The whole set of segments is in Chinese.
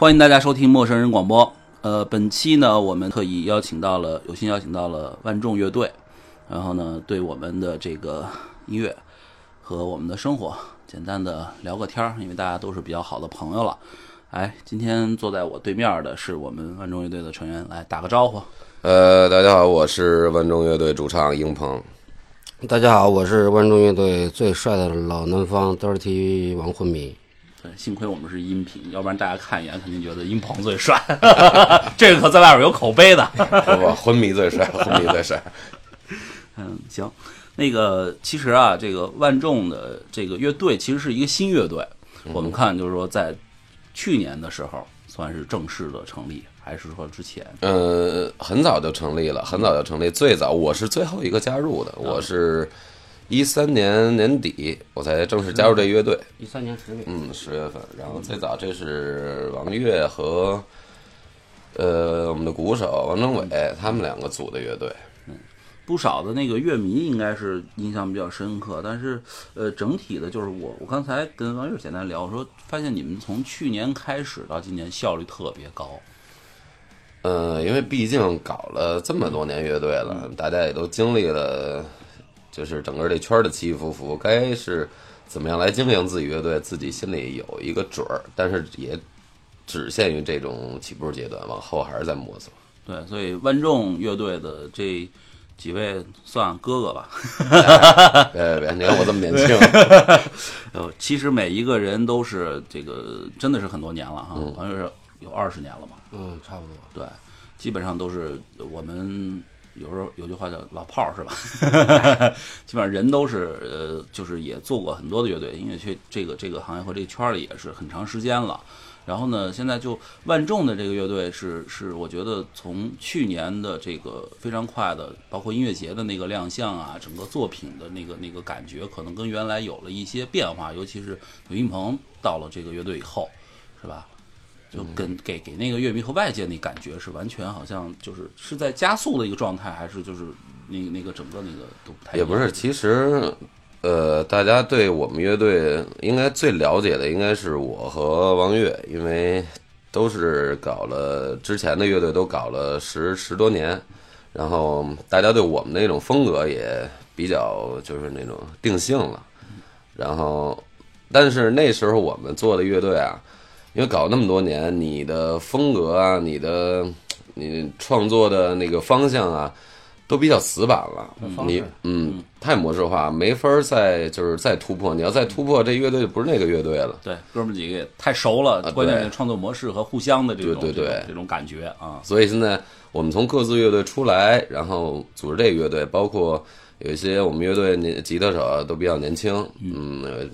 欢迎大家收听陌生人广播。呃，本期呢，我们特意邀请到了，有幸邀请到了万众乐队，然后呢，对我们的这个音乐和我们的生活简单的聊个天儿，因为大家都是比较好的朋友了。哎，今天坐在我对面的是我们万众乐队的成员，来打个招呼。呃，大家好，我是万众乐队主唱英鹏。大家好，我是万众乐队最帅的老南方 Dirty 王昏迷。对，幸亏我们是音频，要不然大家看一眼肯定觉得音鹏最帅。这个可在外边有口碑的。不不，昏迷最帅，昏迷最帅。嗯，行，那个其实啊，这个万众的这个乐队其实是一个新乐队。我们看就是说，在去年的时候算是正式的成立，还是说之前？呃，很早就成立了，很早就成立。最早我是最后一个加入的，我是一三年年底我才正式加入这乐队。一三年十月，嗯，十月份。然后最早这是王悦和呃我们的鼓手王政伟他们两个组的乐队。不少的那个乐迷应该是印象比较深刻，但是呃，整体的就是我我刚才跟王月简单聊，我说发现你们从去年开始到今年效率特别高。呃，因为毕竟搞了这么多年乐队了，大家也都经历了，就是整个这圈的起起伏伏，该是怎么样来经营自己乐队，自己心里有一个准儿，但是也只限于这种起步阶段，往后还是在摸索。对，所以万众乐队的这。几位算哥哥吧，别别别，你看我这么年轻。呃，其实每一个人都是这个，真的是很多年了哈，好像是有二十年了吧？嗯，差不多。对，基本上都是我们有时候有句话叫“老炮儿”是吧？基本上人都是呃，就是也做过很多的乐队，音乐圈这个这个行业和这个圈里也是很长时间了。然后呢，现在就万众的这个乐队是是，我觉得从去年的这个非常快的，包括音乐节的那个亮相啊，整个作品的那个那个感觉，可能跟原来有了一些变化。尤其是刘云鹏到了这个乐队以后，是吧？就跟给给那个乐迷和外界那感觉是完全好像就是是在加速的一个状态，还是就是那个那个整个那个都不太也不是，其实。呃，大家对我们乐队应该最了解的应该是我和王悦，因为都是搞了之前的乐队都搞了十十多年，然后大家对我们那种风格也比较就是那种定性了。然后，但是那时候我们做的乐队啊，因为搞那么多年，你的风格啊，你的你创作的那个方向啊。都比较死板了，你嗯，太模式化，没法再就是再突破。你要再突破，这乐队就不是那个乐队了。对，哥们几个也太熟了，关键是创作模式和互相的这种对对对这种感觉啊。所以现在我们从各自乐队出来，然后组织这个乐队，包括有一些我们乐队年吉他手都比较年轻，嗯，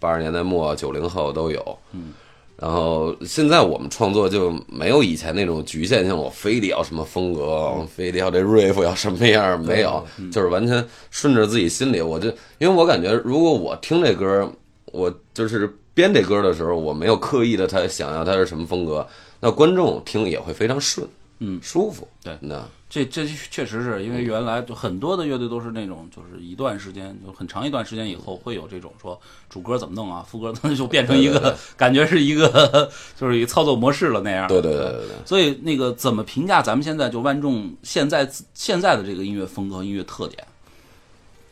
八十年代末九零后都有，嗯。然后现在我们创作就没有以前那种局限性，我非得要什么风格，非得要这 riff 要什么样，没有，就是完全顺着自己心里。我就因为我感觉，如果我听这歌，我就是编这歌的时候，我没有刻意的他想要他是什么风格，那观众听也会非常顺，嗯，舒服。对，那。这这确实是因为原来就很多的乐队都是那种，就是一段时间就很长一段时间以后会有这种说主歌怎么弄啊，副歌就变成一个 感觉是一个就是一个操作模式了那样。对对对对对。所以那个怎么评价咱们现在就万众现在现在的这个音乐风格、音乐特点？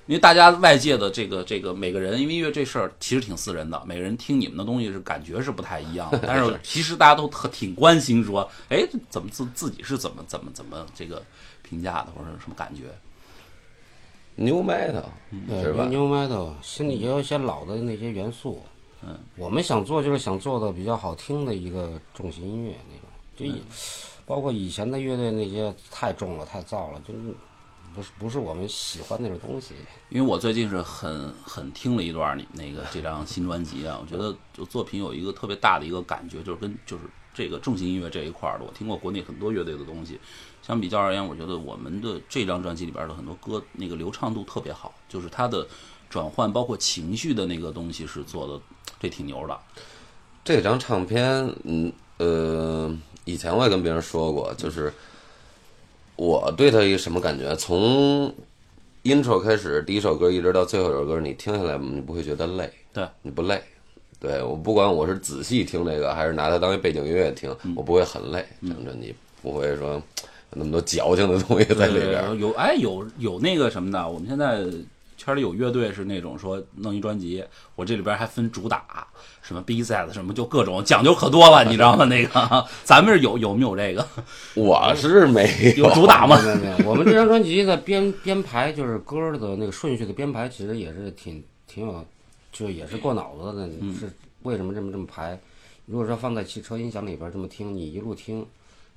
因为大家外界的这个这个每个人，因为音乐这事儿其实挺私人的，每个人听你们的东西是感觉是不太一样的。但是其实大家都特挺关心，说，哎，怎么自自己是怎么怎么怎么这个评价的，或者什么感觉？New Metal，是吧？New Metal，心里也有一些老的那些元素。嗯，我们想做就是想做的比较好听的一个重型音乐那种，就包括以前的乐队那些太重了、太燥了，就是。不是不是我们喜欢那种东西，因为我最近是很很听了一段你那个这张新专辑啊，我觉得就作品有一个特别大的一个感觉，就是跟就是这个重型音乐这一块的，我听过国内很多乐队的东西，相比较而言，我觉得我们的这张专辑里边的很多歌那个流畅度特别好，就是它的转换包括情绪的那个东西是做的这挺牛的。这张唱片，嗯呃，以前我也跟别人说过，就是。我对他一个什么感觉？从 intro 开始，第一首歌一直到最后一首歌，你听下来，你不会觉得累，对，你不累，对我不管我是仔细听这个，还是拿它当一背景音乐听，我不会很累。这张专辑不会说有那么多矫情的东西在里边儿。有哎有有那个什么的，我们现在圈里有乐队是那种说弄一专辑，我这里边还分主打，什么 B side 什么，就各种讲究可多了，你知道吗？那个咱们是有有没有这个？我是没有主打吗？没有没有，我们这张专辑的编编排就是歌儿的那个顺序的编排，其实也是挺挺有，就也是过脑子的。是为什么这么这么排？如果说放在汽车音响里边这么听，你一路听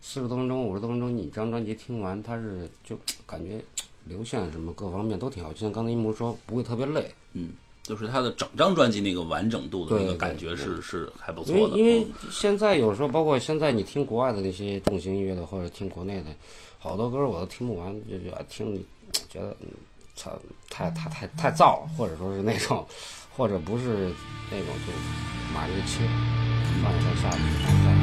四十多分钟、五十多分钟，你这张专辑听完，它是就感觉 流线什么各方面都挺好。就像刚才一木说，不会特别累。嗯，就是他的整张专辑那个完整度的那个感觉是是还不错的。因为嗯现在有时候，包括现在你听国外的那些重型音乐的，或者听国内的，好多歌我都听不完，就就爱听，觉得嗯，操，太太太太燥了，或者说是那种，或者不是那种，就马上就切，放一放下去，放下去。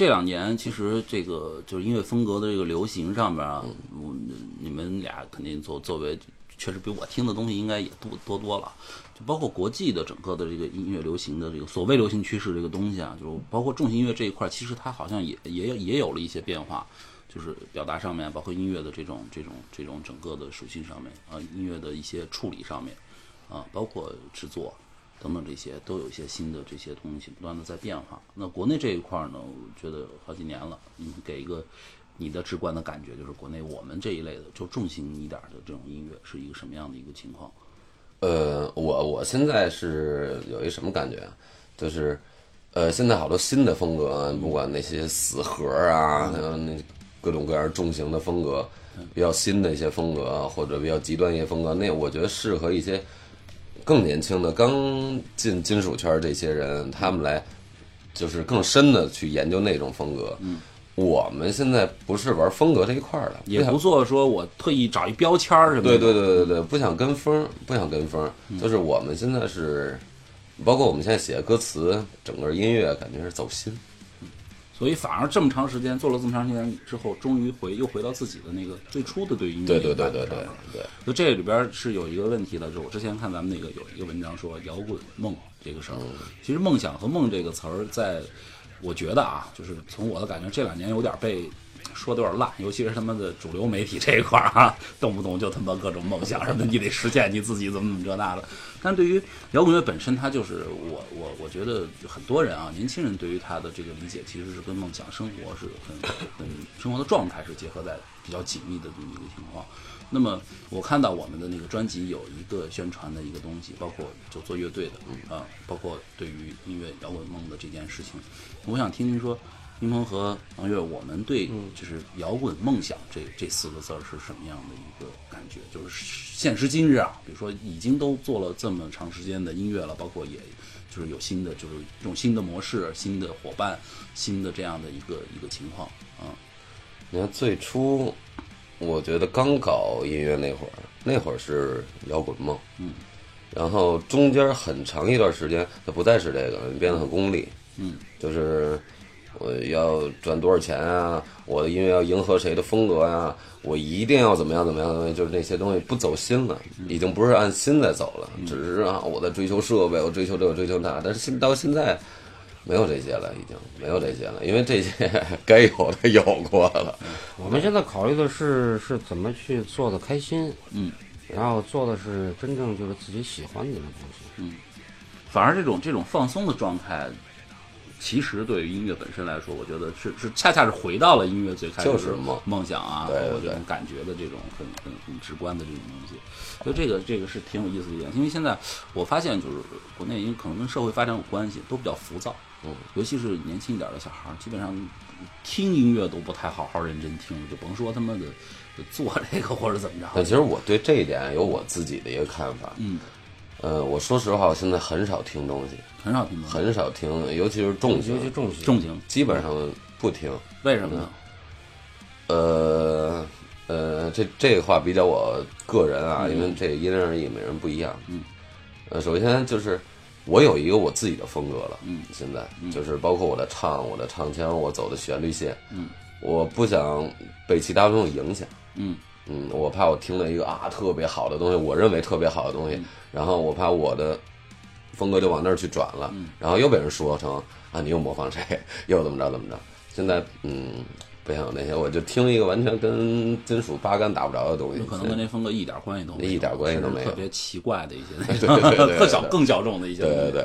这两年其实这个就是音乐风格的这个流行上面啊，我你们俩肯定作作为确实比我听的东西应该也多多多了，就包括国际的整个的这个音乐流行的这个所谓流行趋势这个东西啊，就包括重型音乐这一块，其实它好像也也也有了一些变化，就是表达上面，包括音乐的这种这种这种整个的属性上面啊，音乐的一些处理上面啊，包括制作。等等这些都有一些新的这些东西不断的在变化。那国内这一块呢，我觉得好几年了，你给一个你的直观的感觉，就是国内我们这一类的就重型一点的这种音乐是一个什么样的一个情况？呃，我我现在是有一什么感觉？就是，呃，现在好多新的风格，不管那些死核啊，还有那各种各样重型的风格，比较新的一些风格，或者比较极端一些风格，那我觉得适合一些更年轻的、刚进金属圈这些人，他们来就是更深的去研究那种风格。嗯，我们现在不是玩风格这一块儿的，也不做说我特意找一标签儿什么的。对对对对对，不想跟风，不想跟风，就是我们现在是，包括我们现在写的歌词，整个音乐感觉是走心。所以反而这么长时间做了这么长时间之后，终于回又回到自己的那个最初的对音乐对的对对对对。这里边是有一个问题的，就是我之前看咱们那个有一个文章说摇滚梦这个事儿，其实梦想和梦这个词儿，在我觉得啊，就是从我的感觉，这两年有点被说的有点烂，尤其是他妈的主流媒体这一块儿啊，动不动就他妈各种梦想什么，你得实现你自己怎么怎么这那的。但对于摇滚乐本身，它就是我我我觉得很多人啊，年轻人对于它的这个理解，其实是跟梦想生活是很很生活的状态是结合在比较紧密的这么一个情况。那么我看到我们的那个专辑有一个宣传的一个东西，包括就做乐队的啊，包括对于音乐摇滚梦的这件事情，我想听听说，柠檬和王悦，我们对就是摇滚梦想这这四个字儿是什么样的一个感觉？就是现实今日啊，比如说已经都做了这么长时间的音乐了，包括也就是有新的就是一种新的模式、新的伙伴、新的这样的一个一个情况啊。你看最初，我觉得刚搞音乐那会儿，那会儿是摇滚梦，嗯，然后中间很长一段时间，它不再是这个了，变得很功利，嗯，就是我要赚多少钱啊，我的音乐要迎合谁的风格啊、我一定要怎么样怎么样怎么样，就是那些东西不走心了，已经不是按心在走了，只是啊我在追求设备，我追求这个追求那，但是现到现在。没有这些了，已经没有这些了，因为这些 该有的有过了。我们现在考虑的是是怎么去做的开心，嗯，然后做的是真正就是自己喜欢的那东西，嗯，反而这种这种放松的状态，其实对于音乐本身来说，我觉得是是恰恰是回到了音乐最开始就是梦梦想啊，对对对包括这种感觉的这种很很很直观的这种东西。所以这个这个是挺有意思的一点，因为现在我发现就是国内因为可能跟社会发展有关系，都比较浮躁，嗯，尤其是年轻一点的小孩，基本上听音乐都不太好好认真听，就甭说他妈的做这个或者怎么着。对其实我对这一点有我自己的一个看法。嗯，呃，我说实话，我现在很少听东西，很少听到很少听，尤其是重尤型其，重型，重型，基本上不听。为什么呢？呃呃，这这个话比较我个人啊，因为这个因人而异，每人不一样。嗯，呃，首先就是我有一个我自己的风格了。嗯，现在就是包括我的唱，我的唱腔，我走的旋律线。嗯，我不想被其他东西影响。嗯嗯，我怕我听了一个啊特别好的东西，我认为特别好的东西，嗯。然后我怕我的风格就往那儿去转了，嗯。然后又被人说成啊你又模仿谁，又怎么着怎么着。现在嗯不想有那些，我就听一个完全跟金属八竿打不着的东西。有，可能跟那风格一点关系都没有，一点关系都没有。特别奇怪的一些那对对对对个特小更小众的一些对对对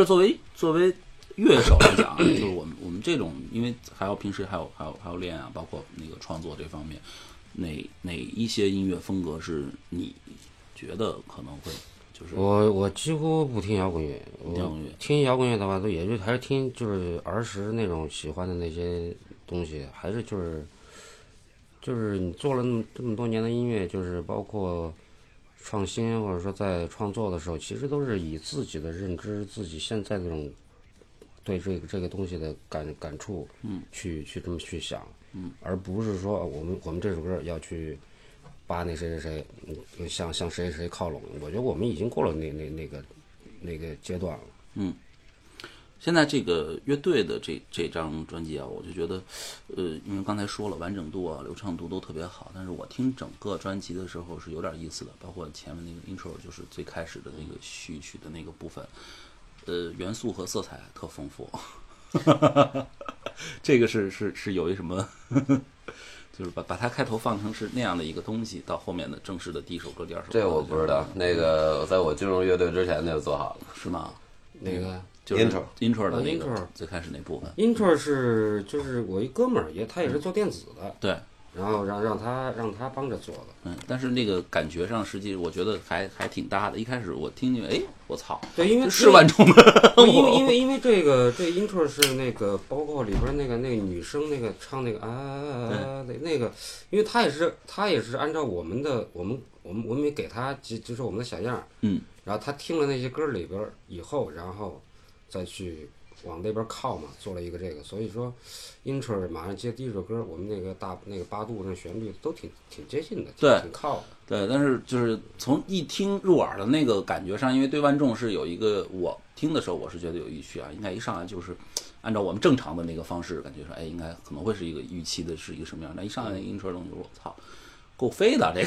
哎，那王月作为作为乐手来讲啊，就是我们我们这种，因为还要平时还有还有还有练啊，包括那个创作这方面，哪哪一些音乐风格是你觉得可能会就是我我几乎不听摇滚乐，我摇滚乐听摇滚乐的话，都也就还是听就是儿时那种喜欢的那些东西，还是就是就是你做了那么这么多年的音乐，就是包括创新或者说在创作的时候，其实都是以自己的认知、自己现在这种对这个这个东西的感感触，嗯，去去这么去想，嗯，而不是说我们我们这首歌要去扒那谁谁谁，嗯，向向谁谁谁靠拢。我觉得我们已经过了那那那个那个阶段了。现在这个乐队的这这张专辑啊，我就觉得，呃，因为刚才说了完整度啊、流畅度都特别好，但是我听整个专辑的时候是有点意思的，包括前面那个 intro，就是最开始的那个序曲的那个部分，呃，元素和色彩特丰富。这个是是是有一什么，就是把把它开头放成是那样的一个东西，到后面的正式的第一首歌、第二首歌，这我不知道。那个在我进入乐队之前就做好了。是吗？那个就是 Intro intro 的啊那个 intro 最开始那部分，intro 是就是我一哥们儿也他也是做电子的，对，然后让让他让他帮着做的。嗯，但是那个感觉上，实际我觉得还还挺搭的。一开始我听见，哎，我操，对，因为是万众的，因为 因为因为这个这 intro 是那个包括里边那个那个女生那个唱那个啊啊啊那那个，因为他也是他也是按照我们的我们我们我们也给他就就是我们的小样儿，嗯，然后他听了那些歌里边儿以后，然后再去往那边靠嘛，做了一个这个，所以说 intro 马上接第一首歌，我们那个大那个八度那旋律都挺挺接近的，对挺靠的。对，但是就是从一听入耳的那个感觉上，因为对万众是有一个，我听的时候我是觉得有预期啊，应该一上来就是按照我们正常的那个方式，感觉说，哎，应该可能会是一个预期的是一个什么样那。一上来那个 intro 东西，我操，够飞的这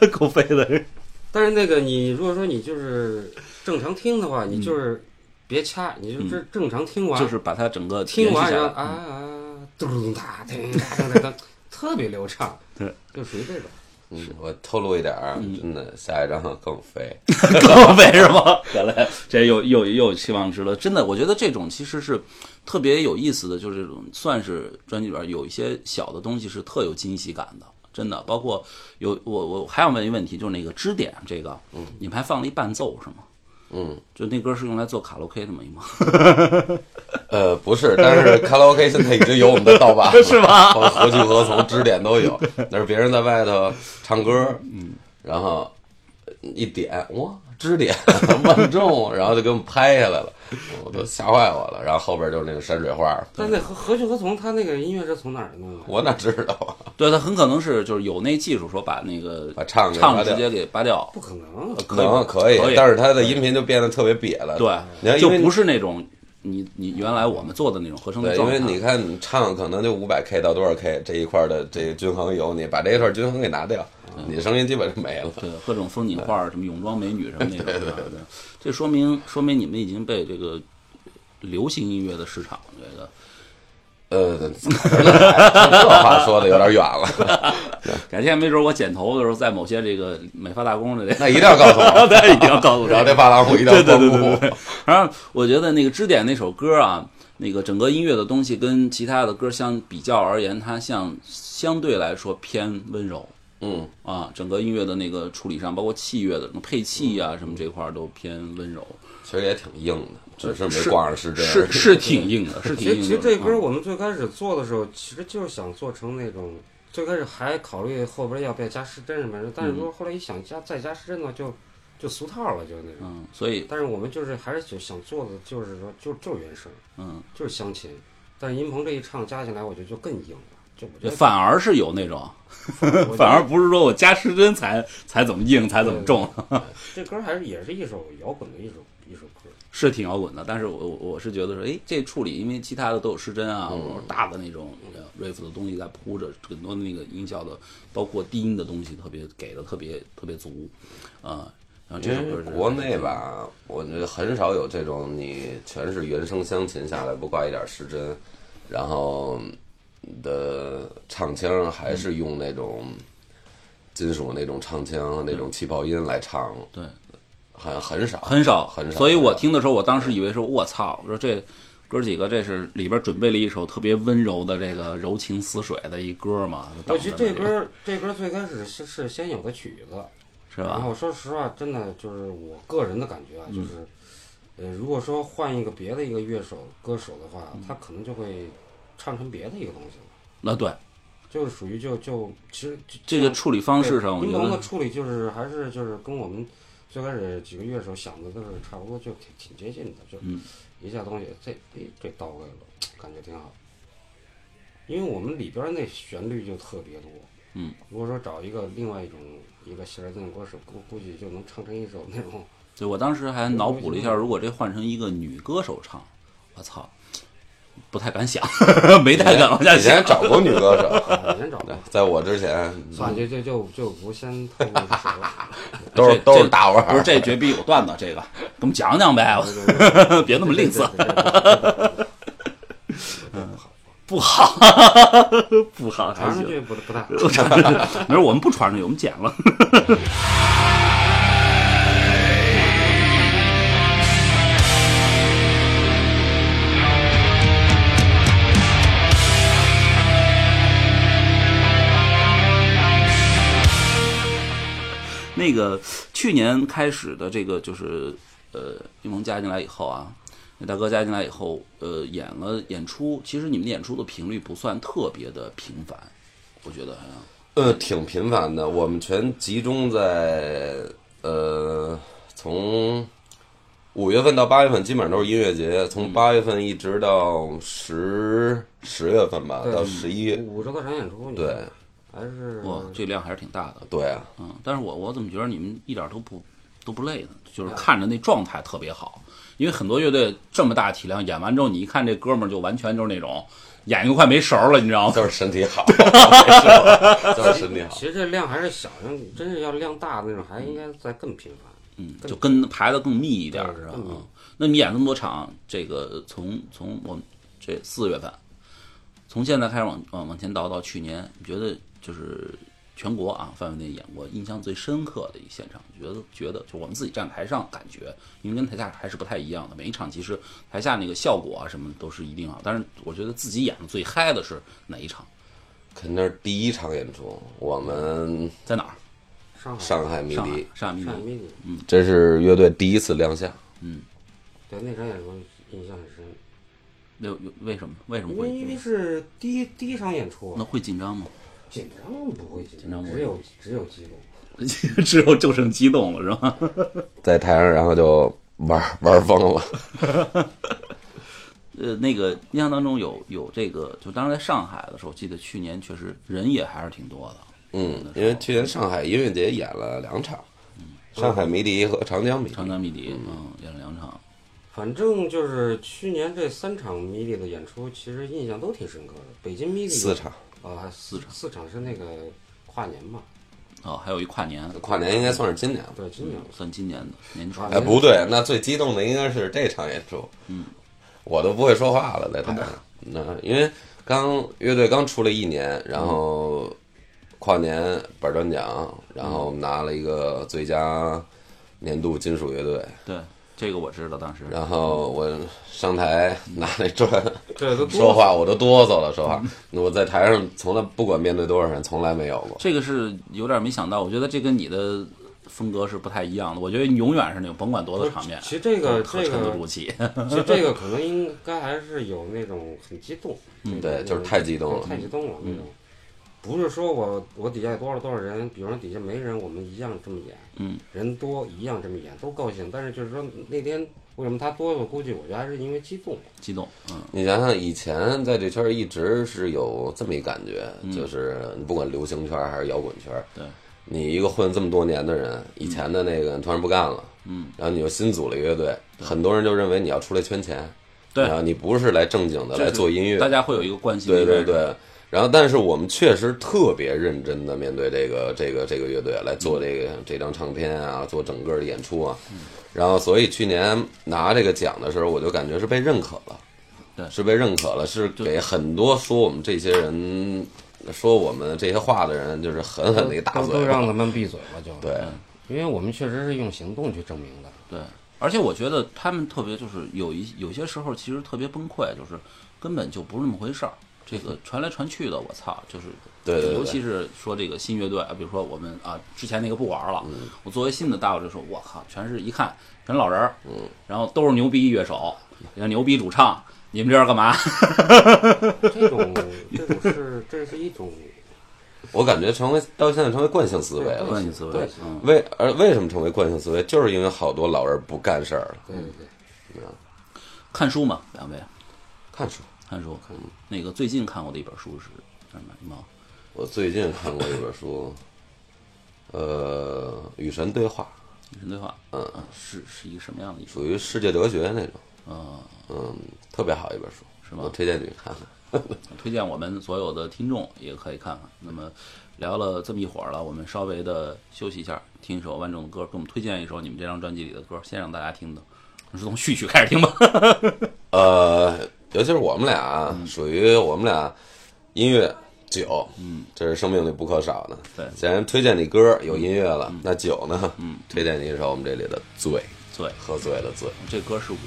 个，够飞的。但是那个你如果说你就是正常听的话，你就是别掐，你就这正常听完，就是把它整个听完然后。啊啊，嘟嘟哒叮哒叮哒哒，特别流畅，对，就属于这种。嗯，我透露一点儿，嗯真的下一张更飞。更为什么？原来这又又又有期望值了。真的，我觉得这种其实是特别有意思的，就是这种算是专辑里边有一些小的东西是特有惊喜感的。真的，包括有我我还想问一个问题，就是那个支点这个，你们还放了一伴奏是吗？嗯，就那歌是用来做卡拉 OK 的吗？吗？呃，不是，但是卡拉 OK 现在已经有我们的盗版了，是吧？何去何从，支点都有。那是别人在外头唱歌，嗯，然后一点，哇，支点万众，然后就给我们拍下来了，我都吓坏我了。然后后边就是那个山水画，但那何何去何从？他那个音乐是从哪儿弄的？我哪知道啊？对，他很可能是就是有那技术，说把那个把唱唱直接给拔掉。不可能，可能可以，但是他的音频就变得特别瘪了。对就不是那种你你原来我们做的那种合成的对，因状态。为你看你唱可能就五百 K 到多少 K 这一块的这个均衡有你，把这一段均衡给拿掉，你的声音基本上没了。对各种风景画，什么泳装美女什么那种对，对对这说明说明你们已经被这个流行音乐的市场这个呃，这话说的有点远了，改天没准我剪头的时候，在某些这个美发大工的这那一定要告诉我，对一定要告诉我然后这发廊我一定要对对对公布对对。反正我觉得那个支点那首歌啊，那个整个音乐的东西跟其他的歌相比较而言，它像相对来说偏温柔嗯，啊，整个音乐的那个处理上，包括器乐的什么配器啊什么这块儿都偏温柔，其实也挺硬的，只是没挂上时间。是 是挺硬的，是挺硬的。其实其实这歌啊我们最开始做的时候，其实就是想做成那种，最开始还考虑后边要不要加失真什么的，但是说后来一想加再加失真的话就就俗套了，就那种。嗯，所以但是我们就是还是就想做的，就是说就就是原声，嗯，就是湘琴，但是音鹏这一唱加起来，我觉得就更硬了，就我觉得反而是有那种，反而不是说我加失真才才怎么硬才怎么重，这歌还是也是一首摇滚的一首一首歌。是挺摇滚的。但是我我我是觉得说，哎，这处理因为其他的都有失真啊，或者大的那种呃 riff 的东西在铺着，很多那个音效的，包括低音的东西特别给的特别特别足，啊、然后这首歌是国内吧，我觉得很少有这种你全是原声湘琴下来不挂一点失真，然后你的唱腔还是用那种金属那种唱腔、那种气泡音来唱，对。很很少很少很少。所以我听的时候，我当时以为说，我操，我说这哥几个这是里边准备了一首特别温柔的这个柔情似水的一歌嘛。我觉得这歌歌这歌最开始是是先有的曲子，是吧？然后说实话，真的就是我个人的感觉啊，就是，呃，如果说换一个别的一个乐手、歌手的话，他可能就会唱成别的一个东西了，那对就是属于就就其实就这个处理方式上，我音觉得棚的处理就是还是就是跟我们最开始几个乐手想的都是差不多，就挺挺接近的，就嗯一下东西这哎这到位了，感觉挺好。因为我们里边那旋律就特别多，嗯，如果说找一个另外一种一个弦儿那种歌手，估估计就能唱成一首那种。对我当时还脑补了一下，如果这换成一个女歌手唱，我操，不太敢想，没太敢往下想以前。找过女歌手，以前找过，在我之前算了，就就就就不先透露了。都是都是大腕儿，不是这绝逼有段子，这个给我们讲讲呗，别那么吝啬，不好，不好，还传上行。去不不大。没事，我们不传上去，我们剪了。那个去年开始的这个就是呃，一萌加进来以后啊，那大哥加进来以后，呃，演了演出，其实你们演出的频率不算特别的频繁，我觉得好像。呃，挺频繁的。我们全集中在呃，从五月份到八月份，基本上都是音乐节。从八月份一直到十十月份吧，对到十一。五周多场演出，对还是哇，这量还是挺大的。对啊，嗯，但是我我怎么觉得你们一点都不都不累呢？就是看着那状态特别好，因为很多乐队这么大体量演完之后，你一看这哥们儿就完全就是那种眼睛快没神儿了，你知道吗？就是身体好，没事都是身体好。其实这量还是小，真是要量大的那种，还应该再更频繁。嗯，就跟排的更密一点儿是吧？嗯，那你演这么多场，这个从从我们这四月份，从现在开始往往往前倒到去年，你觉得就是全国啊范围内演过印象最深刻的一现场，觉得觉得就我们自己站台上感觉，因为跟台下还是不太一样的。每一场其实台下那个效果啊什么都是一定啊，但是我觉得自己演的最嗨的是哪一场？肯定是第一场演出，我们在哪儿？上海上海迷上海笛，上海迷笛。上海迷笛，这是乐队第一次亮相。嗯对那场演出印象很深，为为什么为什么因为因为是第一第一场演出那，会紧张吗？紧张不会紧紧张不会只有只有激动。只有就剩 激动了是吧？在台上，然后就玩玩疯了。呃，那个印象当中有有这个，就当时在上海的时候，记得去年确实人也还是挺多的。嗯，因为去年上海音乐节演了两场，上海迷笛和长江迷笛。长江迷笛，嗯，演了两场。反正就是去年这三场迷笛的演出，其实印象都挺深刻的。北京迷笛四场，啊，还四场，四场是那个跨年嘛？哦，还有一跨年，跨年应该算是今年吧。对，今年算今年的年初。哎，不对，那最激动的应该是这场演出。嗯，我都不会说话了，在台上。那因为刚乐队刚出了一年，然后跨年板砖奖，然后拿了一个最佳年度金属乐队。对，这个我知道，当时。然后我上台拿那砖 说话，我都哆嗦了。说话，我在台上从来不管面对多少人，从来没有过。这个是有点没想到，我觉得这跟你的风格是不太一样的。我觉得你永远是那种甭管多大场面，其实这个特这个沉得住气。其实这个可能应该还是有那种很激动，嗯对就是太激动了太激动了那种。不是说我我底下有多少多少人，比如说底下没人，我们一样这么演，嗯，人多一样这么演，都高兴。但是就是说那天为什么他多？我估计我觉得还是因为激动。激动，嗯，你想想，以前在这圈儿一直是有这么一感觉，就是你不管流行圈还是摇滚圈儿，对，你一个混这么多年的人，以前的那个突然不干了，嗯，然后你又新组了一个乐队，很多人就认为你要出来圈钱，对然后你不是来正经的来做音乐，大家会有一个惯性。对对对。然后，但是我们确实特别认真的面对这个这个这个乐队来做这个这张唱片啊，做整个的演出啊。然后，所以去年拿这个奖的时候，我就感觉是被认可了，对是被认可了，是给很多说我们这些人说我们这些话的人，就是狠狠的一大都都嘴巴。让他们闭嘴了，就对，因为我们确实是用行动去证明的。对，而且我觉得他们特别就是有一有些时候其实特别崩溃，就是根本就不是那么回事儿。这个传来传去的，我操，就是对对对尤其是说这个新乐队啊，比如说我们啊之前那个不玩了，我作为新的大我就说，我靠，全是一看全老人儿，嗯，然后都是牛逼乐手，像牛逼主唱，你们这是干嘛？这种这种是这是一种 我感觉成为到现在成为惯性思维了。惯性思维对，嗯，为而为什么成为惯性思维？就是因为好多老人不干事儿了，对对对。看书嘛，两位看书。看书，那个最近看过的一本书是什么？我最近看过一本书，呃，与神对话，与神对话，嗯啊，是是一个什么样的一属于世界哲学那种，嗯？嗯，特别好一本书，是吗我推荐你看看。推荐我们所有的听众也可以看看。那么聊了这么一会儿了，我们稍微的休息一下，听一首万众的歌，给我们推荐一首你们这张专辑里的歌，先让大家听的，是从序曲开始听吧。呃，尤其是我们俩，属于我们俩音乐酒，嗯，这是生命里不可少的。对既然推荐你歌有音乐了，那酒呢？嗯，推荐你一首我们这里的《醉》，醉，喝醉了醉。这歌是我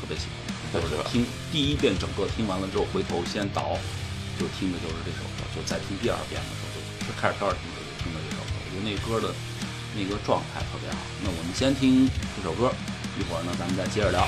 特别喜欢的，就是听第一遍整个听完了之后，回头先倒，就听的就是这首歌，就再听第二遍的时候，就就开始第二听的就听的这首歌，我觉得那歌的那个状态特别好。那我们先听这首歌，一会儿呢咱们再接着聊。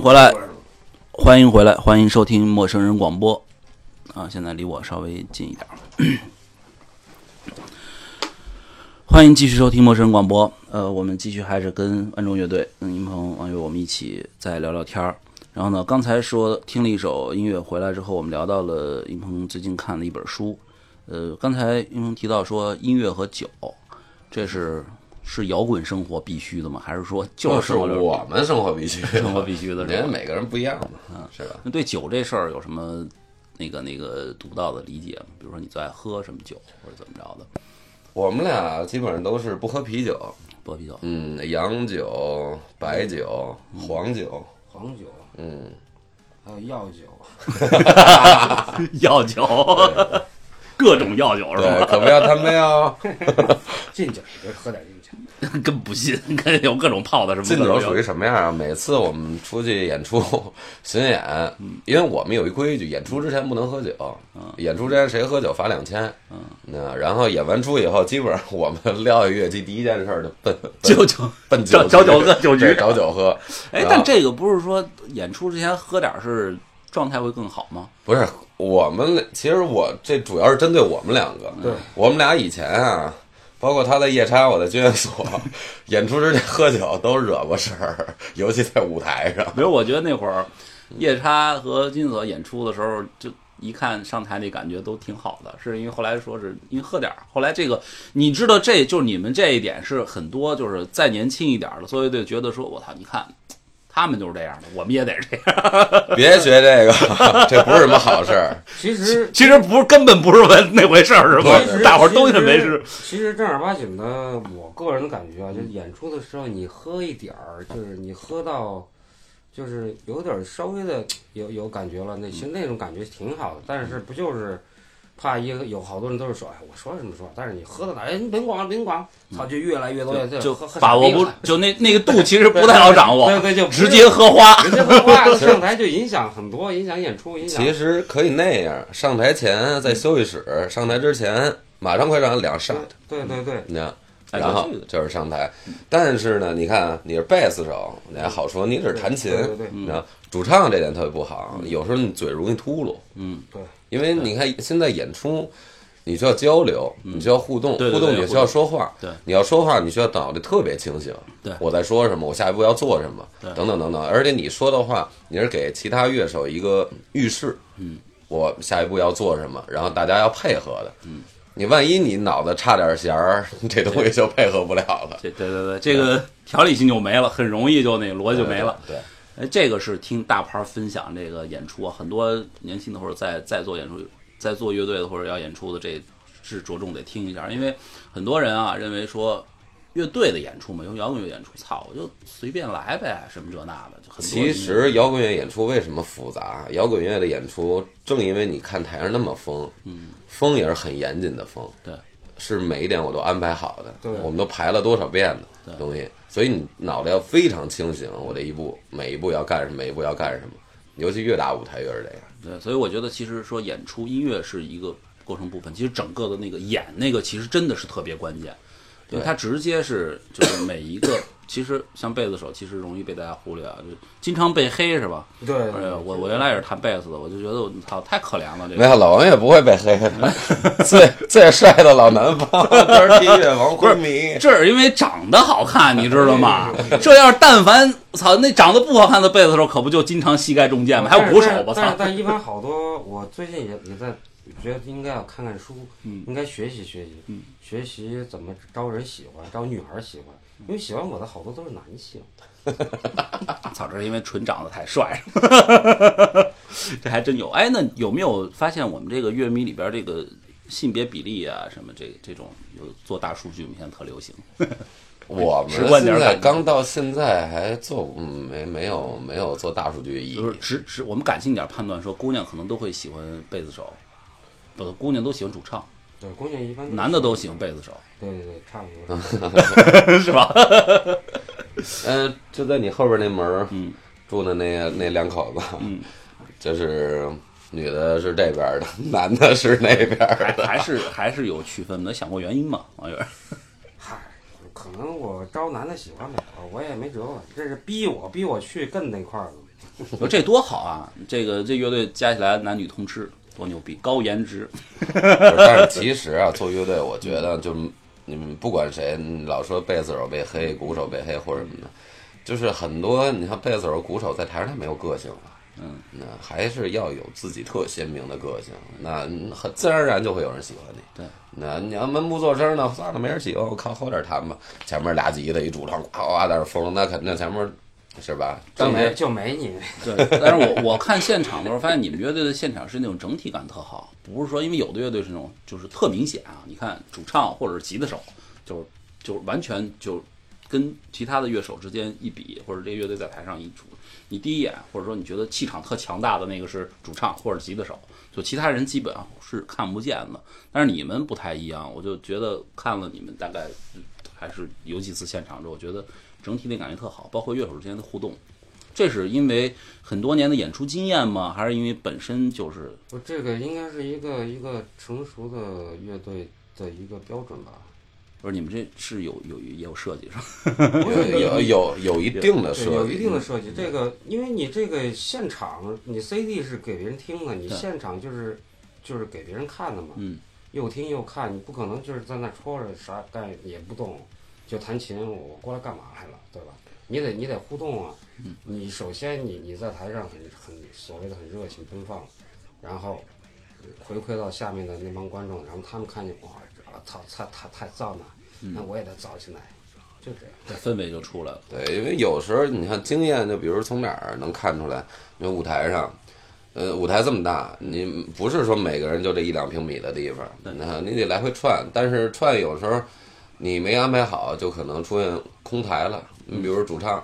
回来，欢迎回来，欢迎收听陌生人广播。啊，现在离我稍微近一点。欢迎继续收听陌生人广播。呃，我们继续还是跟万众乐队、跟殷鹏、王友我们一起再聊聊天儿。然后呢，刚才说听了一首音乐回来之后，我们聊到了殷鹏最近看的一本书。呃，刚才殷鹏提到说音乐和酒，这是是摇滚生活必须的吗？还是说就就是我们生活必须，生活必须的 人家每个人不一样嘛，嗯是吧？那对酒这事儿有什么那个那个独到的理解吗？比如说你最爱喝什么酒，或者怎么着的？我们俩基本上都是不喝啤酒，不喝啤酒，嗯，洋酒、白酒、黄酒，黄酒，嗯，还有药酒，药酒，各种药酒是对，吧？可不要贪杯哦。劲酒，就喝点劲酒。跟不信，跟有各种泡的什么敬酒属于什么样啊？每次我们出去演出 巡演，因为我们有一规矩，演出之前不能喝酒。演出之前谁喝酒罚两千。那然后演完出以后，基本上我们撂下乐器，第一件事儿就奔奔酒酒奔酒找酒喝酒局找酒喝。哎，但这个不是说演出之前喝点是状态会更好吗？不是我们，其实我这主要是针对我们两个。对，我们俩以前啊，包括他在夜叉，我在军乐所，演出之前喝酒都惹过事儿，尤其在舞台上。比如我觉得那会儿夜叉和金锁演出的时候，就一看上台那感觉都挺好的，是因为后来说是因为喝点儿。后来这个你知道，这就是你们这一点是很多就是再年轻一点的所以就觉得说，我操，你看他们就是这样的，我们也得这样。别学这个，这不是什么好事儿。其实其实不是，根本不是问那回事儿，是吧？大伙儿都认为是。其实正儿八经的，我个人的感觉啊，就是演出的时候你喝一点儿，就是你喝到，就是有点儿稍微的有有感觉了，那其实那种感觉挺好的。但是不就是怕一个有好多人都是说，哎，我说什么说，但是你喝到哪儿，哎，你甭管了，甭管了，操，就越来越多，就就喝喝把握不就那那个度其实不太好掌握，对对，就不是直接喝花。直接喝花 上台就影响很多，影响演出，影响。其实可以那样，上台前在休息室，上台之前马上快上两 shot，对对对，你知道。哎然后就是上台，但是呢，你看你是贝斯手，你还好说，你只是弹琴，对对对你知道，主唱这点特别不好，有时候你嘴容易秃噜，嗯，对，因为你看现在演出，你需要交流，你需要互动，互动你需要说话，对你要说话，你需要脑袋特别清醒，对我在说什么，我下一步要做什么，对等等等等，而且你说的话，你是给其他乐手一个预示，嗯，我下一步要做什么，然后大家要配合的，嗯。你万一你脑子差点弦儿，这东西就配合不了了。对对对对，这个条理性就没了，很容易就那个逻辑就没了。对，哎，这个是听大牌分享这个演出啊，很多年轻的或者在在做演出、在做乐队的或者要演出的，这是着重得听一下，因为很多人啊认为说乐队的演出嘛，用摇滚乐演出，操，我就随便来呗，什么这那的，就很多其实摇滚乐演出为什么复杂？摇滚乐的演出，正因为你看台上那么疯，嗯，疯也是很严谨的疯，对，是每一点我都安排好的，对。我们都排了多少遍的东西，所以你脑袋要非常清醒，我这一步每一步要干什么，每一步要干什么，尤其越大舞台越是这样。对，所以我觉得其实说演出音乐是一个构成部分，其实整个的那个演那个其实真的是特别关键，因为它直接是就是每一个，其实像贝斯手其实容易被大家忽略啊，就经常被黑是吧？对哎呀，我我原来也是弹贝斯的，我就觉得我操太可怜了这个。没有老王也不会被黑，最最帅的老南方，这是音乐王昏迷。这是因为长得好看，你知道吗？这要是但凡操那长得不好看的贝斯手，可不就经常膝盖中箭吗？还有鼓手，我操！但一般好多，我最近也也在觉得应该要看看书，嗯应该学习学习，嗯学习怎么招人喜欢，招女孩喜欢，因为喜欢我的好多都是男性。操，这是因为纯长得太帅了，这还真有。哎，那有没有发现我们这个乐迷里边这个性别比例啊，什么这这种有做大数据，我们现在特流行。我们现在刚到现在还做嗯没没有没有做大数据意义就是，只只，我们感性点判断说，姑娘可能都会喜欢贝斯手，不，姑娘都喜欢主唱，对，姑娘一般男的都喜欢贝斯手，对对对，差不多。是吧？嗯，就在你后边那门儿嗯住的那那两口子，嗯，就是女的是这边的，男的是那边的。还是还是有区分的，想过原因吗？王源？嗨，可能我招男的喜欢点儿，我也没辙，这是逼我逼我去跟那块儿的。我说这多好啊！这个这乐队加起来男女通吃，多牛逼，高颜值。但是其实啊，做乐队，我觉得就你们不管谁，老说贝斯手被黑，鼓手被黑或者什么的，就是很多你像贝斯手、鼓手在台上他没有个性了。嗯，那还是要有自己特鲜明的个性，那很自然而然就会有人喜欢你。对，那你要闷不作声呢，算了，没人喜欢，我靠后点弹吧。前面俩吉他一主唱，呱呱在那疯，那肯定前面是吧？就没就没你，对，但是我我看现场的时候，发现你们乐队的现场是那种整体感特好，不是说因为有的乐队是那种就是特明显啊，你看主唱或者是吉他手，就是就完全就跟其他的乐手之间一比，或者这乐队在台上一主，你第一眼或者说你觉得气场特强大的那个是主唱或者吉他手，就其他人基本上是看不见的。但是你们不太一样，我就觉得看了你们大概还是有几次现场之后，我觉得整体的感觉特好，包括乐手之间的互动。这是因为很多年的演出经验吗？还是因为本身就是不，这个应该是一个一个成熟的乐队的一个标准吧。不是你们这是有有也有设计是吧？有有有有一定的，设计，有一定的设计。这个，因为你这个现场，你 CD 是给别人听的，你现场就是就是给别人看的嘛。嗯。又听又看，你不可能就是在那戳着啥干也不动，就弹琴，我过来干嘛来了，对吧？你得你得互动啊。嗯。你首先你你在台上很很所谓的很热情奔放，然后回馈到下面的那帮观众，然后他们看见哇，啊操，太太太燥了，嗯那我也得燥起来，就这样。这氛围就出来了。对，因为有时候你看经验，就比如从哪儿能看出来？因为舞台上，呃，舞台这么大，你不是说每个人就这一两平米的地方，那你得来回串。但是串有时候你没安排好，就可能出现空台了。你比如主唱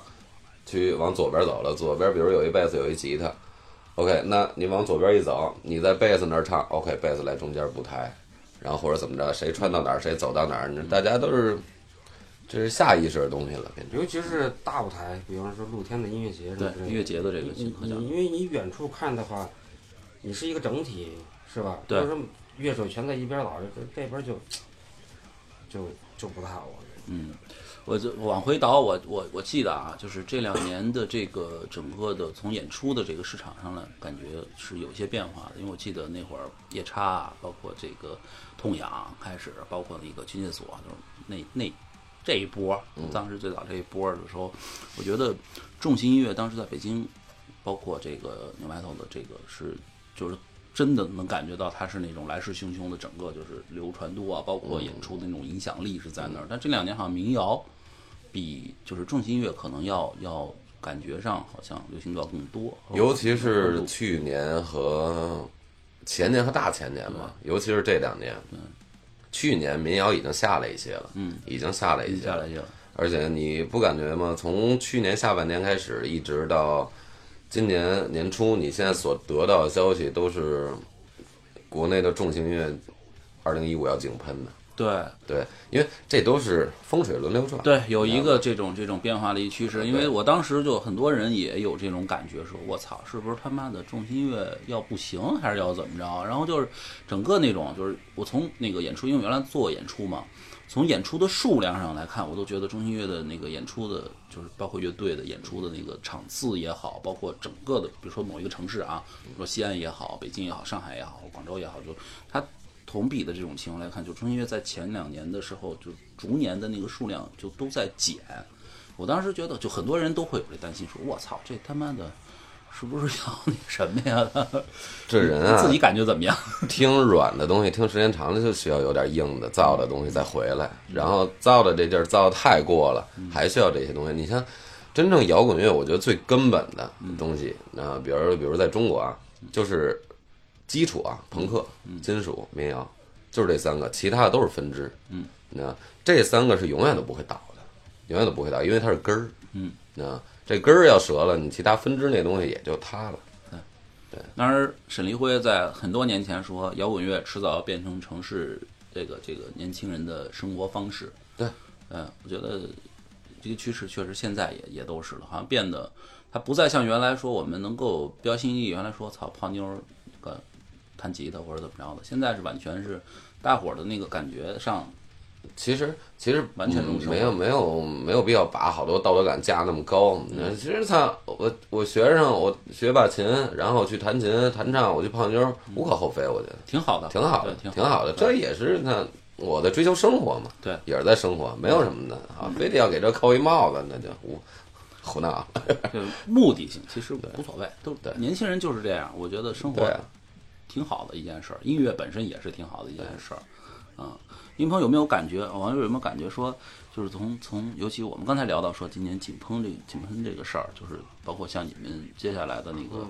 去往左边走了，左边比如有一贝斯，有一吉他，OK，那你往左边一走，你在贝斯那儿唱，OK，贝斯来中间补台，然后或者怎么着，谁穿到哪儿，谁走到哪儿，大家都是这是下意识的东西了，变成。尤其是大舞台，比方说露天的音乐节音乐节的这个情况下，因为你远处看的话，你是一个整体，是吧？对要是乐手全在一边老，这这边就就就不太好。我觉得嗯，我就往回倒，我我我记得啊，就是这两年的这个整个的从演出的这个市场上来，感觉是有些变化的。因为我记得那会儿夜叉啊，包括这个痛痒开始，包括那个军械所，就是那那这一波，当时最早这一波的时候，我觉得重型音乐当时在北京，包括这个牛埋头的这个是就是。真的能感觉到它是那种来势汹汹的，整个就是流传度啊，包括演出的那种影响力是在那儿。但这两年好像民谣比就是重型音乐可能要要感觉上好像流行度要更多，尤其是去年和前年和大前年吧，尤其是这两年。去年民谣已经下来一些了，嗯，已经下来一些了下来。去了。而且你不感觉吗？从去年下半年开始，一直到今年年初，你现在所得到的消息都是国内的重型音乐，二零一五要井喷的。对对，因为这都是风水轮流转。对，有一个这种这种变化的一趋势，因为我当时就很多人也有这种感觉，说我操，是不是他妈的重型音乐要不行，还是要怎么着？然后就是整个那种，就是我从那个演出，因为原来做演出嘛，从演出的数量上来看，我都觉得中心乐的那个演出的，就是包括乐队的演出的那个场次也好，包括整个的，比如说某一个城市啊，比如说西安也好，北京也好，上海也好，广州也好，就它同比的这种情况来看，就中心乐在前两年的时候，就逐年的那个数量就都在减。我当时觉得，就很多人都会有这担心，说我操，这他妈的。是不是要那什么呀？这人啊，自己感觉怎么样？听软的东西，听时间长了就需要有点硬的燥的东西再回来，然后燥的这地儿燥太过了，还需要这些东西。你像真正摇滚乐，我觉得最根本的东西，啊，比如比如在中国啊，就是基础啊，朋克、金属、民谣，就是这三个，其他的都是分支。嗯，那这三个是永远都不会倒的，永远都不会倒，因为它是根儿。嗯，那这根儿要折了，你其他分支那东西也就塌了。对当时沈黎辉在很多年前说，摇滚乐迟早要变成城市这个这个年轻人的生活方式。对，嗯，我觉得这个趋势确实现在也也都是了，好像变得它不再像原来说我们能够标新立异，原来说操泡妞儿个弹吉他或者怎么着的，现在是完全是大伙儿的那个感觉上其实其实完全没有没有没有必要把好多道德感架那么高。嗯。其实他我我学生我学把琴，然后去弹琴弹唱，我去泡妞，无可厚非，我觉得。挺好的，挺好的，挺挺好的。这也是那我在追求生活嘛，对。也是在生活，没有什么的啊，非得要给这扣一帽子，那就胡胡闹。这 目的性其实无所谓，都对。年轻人就是这样。我觉得生活挺好的一件事儿，音乐本身也是挺好的一件事儿。啊，林鹏有没有感觉？网友有没有感觉说，就是从从，尤其我们刚才聊到说，今年井喷这井喷这个事儿，就是包括像你们接下来的那个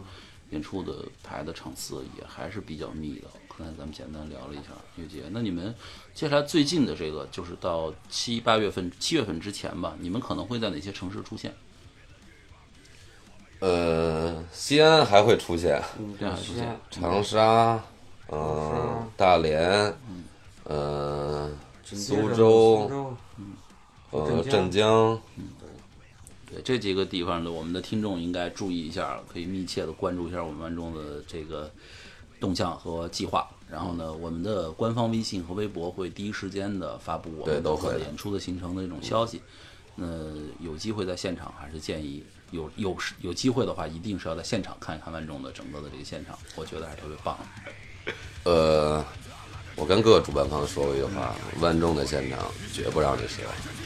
演出的排的场次也还是比较密的。刚才咱们简单聊了一下乐节，那你们接下来最近的这个，就是到七八月份、七月份之前吧，你们可能会在哪些城市出现？呃，西安还会出现，这样出现西安长沙，嗯、沙大连，嗯、紧接着苏苏州，嗯，呃，镇镇江，对这几个地方的我们的听众应该注意一下，可以密切的关注一下我们万众的这个动向和计划。然后呢，我们的官方微信和微博会第一时间的发布我们整个对都会的演出的行程的这种消息。那有机会在现场，还是建议有有有机会的话，一定是要在现场看一看万众的整个的这个现场，我觉得还是特别棒的。呃，我跟各个主办方说过一句话：万众的现场绝不让你失望。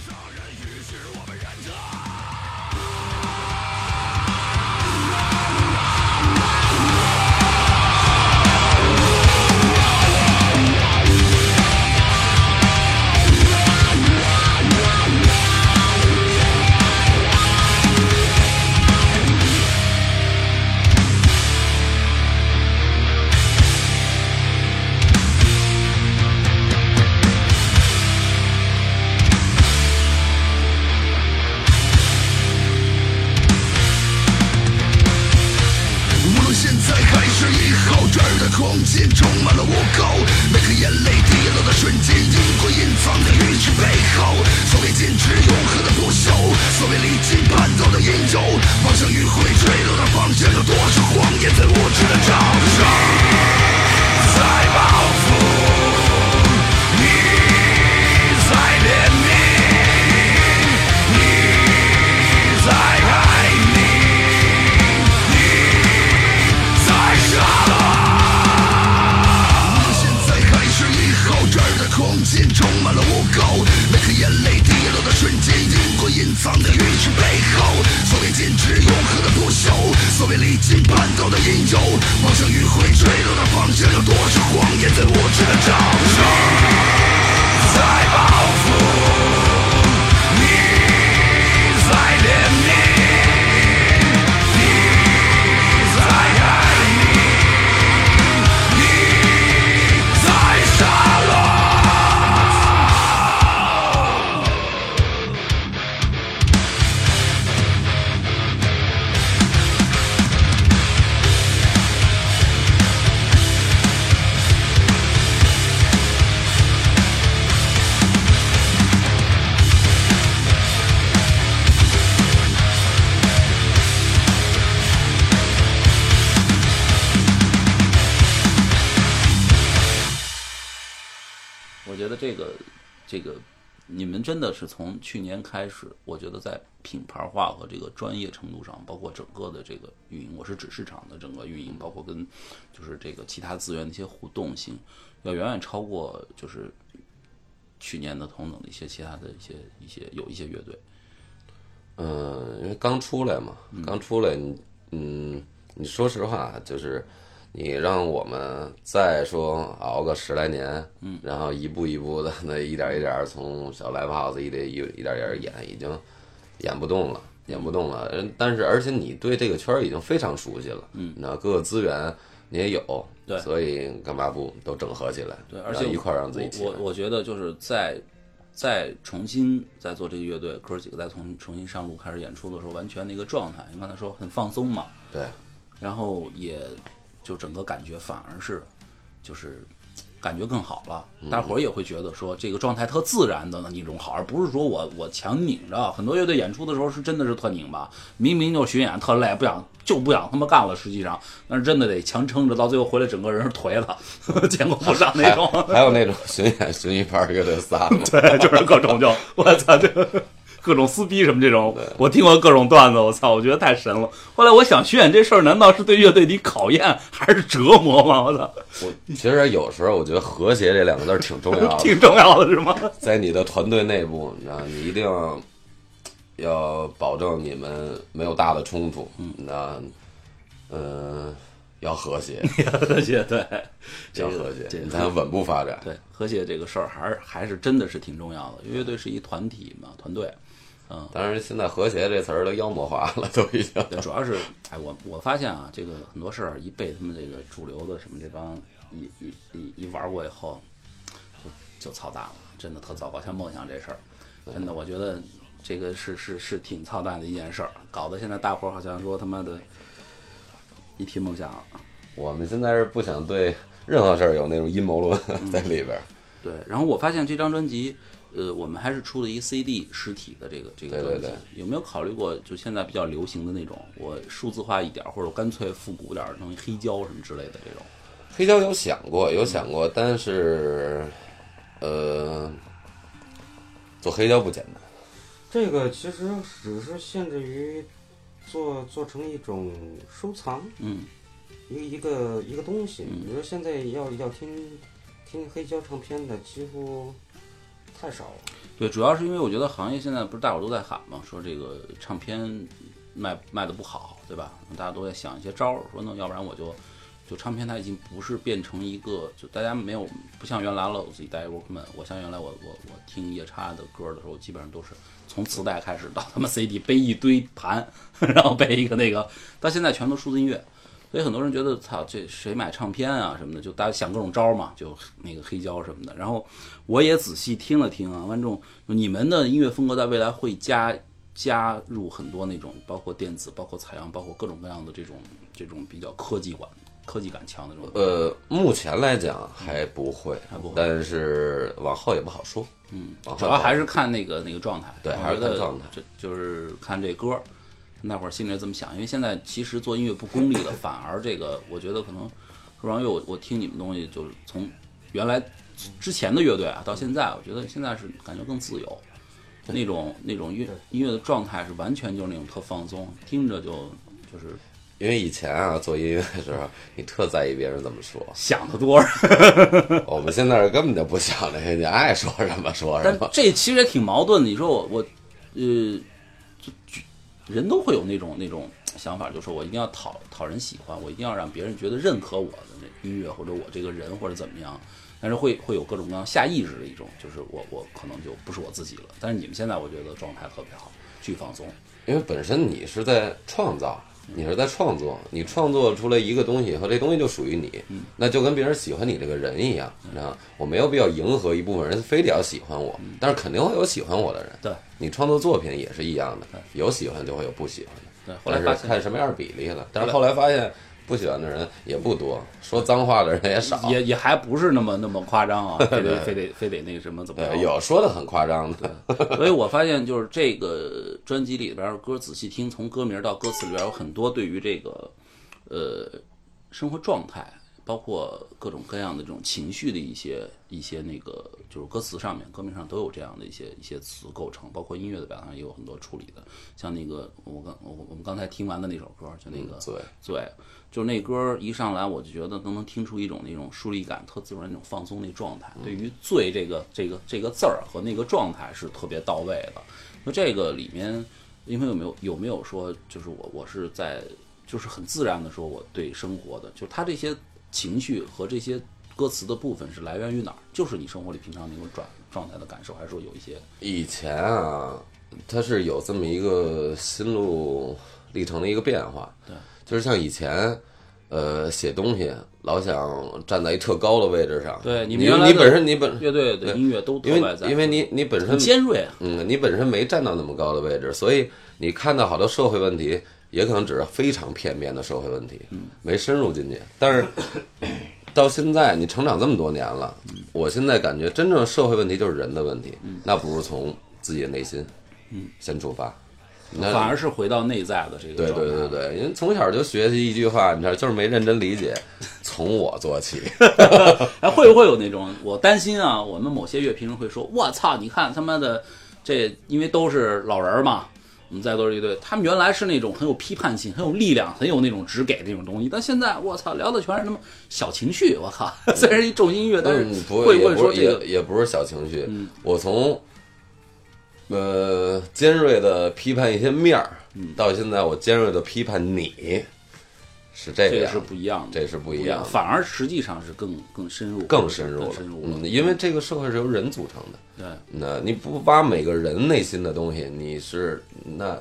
们真的是从去年开始，我觉得在品牌化和这个专业程度上，包括整个的这个运营，我是指市场的整个运营，包括跟就是这个其他资源的一些互动性，要远远超过就是去年的同等的一些其他的一些一些有一些乐队。嗯，因为刚出来嘛，刚出来，嗯，你说实话，就是你让我们再说熬个十来年，嗯，然后一步一步的，那一点一点从小 live house 一点一一点点演，已经演不动了，演不动了。嗯但是而且你对这个圈儿已经非常熟悉了，嗯，那各个资源你也有，对所以干嘛不都整合起来？对，而且一块儿让自己起来我我我觉得就是在再重新再做这个乐队，哥儿几个再重重新上路开始演出的时候，完全那个状态，你刚才说很放松嘛，对，然后也就整个感觉反而是就是感觉更好了，大伙儿也会觉得说这个状态特自然的那种好，而不是说我我强拧着。很多乐队演出的时候是真的是特拧巴，明明就巡演特累，不想就不想他妈干了，实际上那是真的得强撑着，到最后回来整个人是颓了，见过不上那种。还有那种巡演巡一盘乐队散了，对，就是各种就我操，这各种撕逼什么这种，我听过各种段子，我操，我觉得太神了。后来我想，巡演这事儿难道是对乐队的考验还是折磨吗？我操，我其实有时候我觉得和谐这两个字儿挺重要的，挺重要的是吗？在你的团队内部，你知道，你一定要要保证你们没有大的冲突，那嗯，要和谐，要和谐，对，要和谐这，你才能稳步发展。对和谐这个事儿，还是还是真的是挺重要的。乐队是一团体嘛，团队。当然，现在和谐这词儿都妖魔化了，都已经。对，主要是，哎，我我发现啊，这个很多事儿一被他们这个主流的什么这帮一一一一玩过以后，就就操蛋了，真的特糟糕。像梦想这事儿，真的，我觉得这个是是是挺操蛋的一件事儿，搞得现在大伙儿好像说他妈的，一提梦想，我们现在是不想对任何事儿有那种阴谋论 在里边儿。对。然后我发现这张专辑，呃，我们还是出了一 CD 实体的这个这个对专辑，对对有没有考虑过就现在比较流行的那种，我数字化一点儿，或者干脆复古点儿，弄一黑胶什么之类的这种？黑胶有想过，有想过，但是，呃，做黑胶不简单。这个其实只是限制于做做成一种收藏，嗯。一个一个一个东西。比如说现在要要听听黑胶唱片的，几乎太少了。对，主要是因为我觉得行业现在不是大伙都在喊嘛，说这个唱片卖卖的不好，对吧？大家都在想一些招儿，说那要不然我就就唱片它已经不是变成一个，就大家没有不像原来了，我自己带 workman，我像原来我我我听夜叉的歌的时候，基本上都是从磁带开始到他妈 CD 背一堆盘，然后背一个那个，到现在全都数字音乐。所以很多人觉得，操，这谁买唱片啊什么的，就大家想各种招儿嘛，就那个黑胶什么的。然后我也仔细听了听啊，万众，你们的音乐风格在未来会加加入很多那种，包括电子，包括采样，包括各种各样的这种这种比较科技感、科技感强的这种。呃，目前来讲还不会，还不会但是往后也不好说。嗯主要还是看那个那个状态。对还是看状态这就是看这歌儿，那会儿心里这么想。因为现在其实做音乐不功利了，反而这个我觉得可能，说因为我我听你们东西，就是从原来之前的乐队啊，到现在，我觉得现在是感觉更自由。那种那种乐音乐的状态是完全就是那种特放松，听着就就是因为以前啊，做音乐的时候，你特在意别人怎么说。想的多。我们现在根本就不想这些，你爱说什么说什但么。这其实也挺矛盾的。你说我我呃，人都会有那种那种想法，就说我一定要讨讨人喜欢，我一定要让别人觉得认可我的那音乐或者我这个人或者怎么样。但是会会有各种各样下意识的一种，就是我我可能就不是我自己了。但是你们现在我觉得状态特别好，巨放松。因为本身你是在创造，你是在创作，你创作出来一个东西以后，这东西就属于你，那就跟别人喜欢你这个人一样，你知道？我没有必要迎合一部分人，非得要喜欢我，但是肯定会有喜欢我的人。对你创作作品也是一样的，有喜欢就会有不喜欢的，对，后来是看什么样的比例了。但是后来发现不喜欢的人也不多，说脏话的人也少，也也还不是那么那么夸张啊，非得非得非得那个什么怎么样，有说的很夸张的。所以我发现，就是这个专辑里边儿歌仔细听，从歌名到歌词里边儿有很多对于这个呃生活状态，包括各种各样的这种情绪的一些一些那个，就是歌词上面、歌名上都有这样的一些一些词构成，包括音乐的表达上也有很多处理的。像那个我刚我我们刚才听完的那首歌，就那个对，对，就是那歌一上来，我就觉得都能听出一种那种疏离感，特自然那种放松那状态。对于“醉”这个这个这个字儿和那个状态是特别到位的。那这个里面，因为有没有有没有说，就是我我是在就是很自然的说我对生活的，就是他这些情绪和这些歌词的部分是来源于哪儿？就是你生活里平常那种状状态的感受，还是说有一些以前啊，它是有这么一个心路历程的一个变化。对，就是像以前，呃，写东西老想站在一特高的位置上。对你原来你本身你本乐队的音乐都因为因为你你本身尖锐啊。嗯，你本身没站到那么高的位置，所以你看到好多社会问题，也可能只是非常片面的社会问题，没深入进去。但是 到现在你成长这么多年了，我现在感觉真正社会问题就是人的问题，那不如从自己的内心，先出发。那反而是回到内在的这个对状态。对对对，因为从小就学习一句话，你知道，就是没认真理解，从我做起。哎，会不会有那种？我担心啊，我们某些乐评人会说：“我操，你看他妈的这，因为都是老人儿嘛，我们在座乐队，他们原来是那种很有批判性、很有力量、很有那种直给这种东西，但现在我操，聊的全是他妈小情绪。我靠，虽然是一重音乐，但是会不会说这个嗯也也不是小情绪。我从呃尖锐的批判一些面儿，到现在我尖锐的批判你，是这这个样子，不一样的，这是不一一样的反而实际上是更更深入、更深入了更深入了。嗯，因为这个社会是由人组成的。对，那你不挖每个人内心的东西，你是那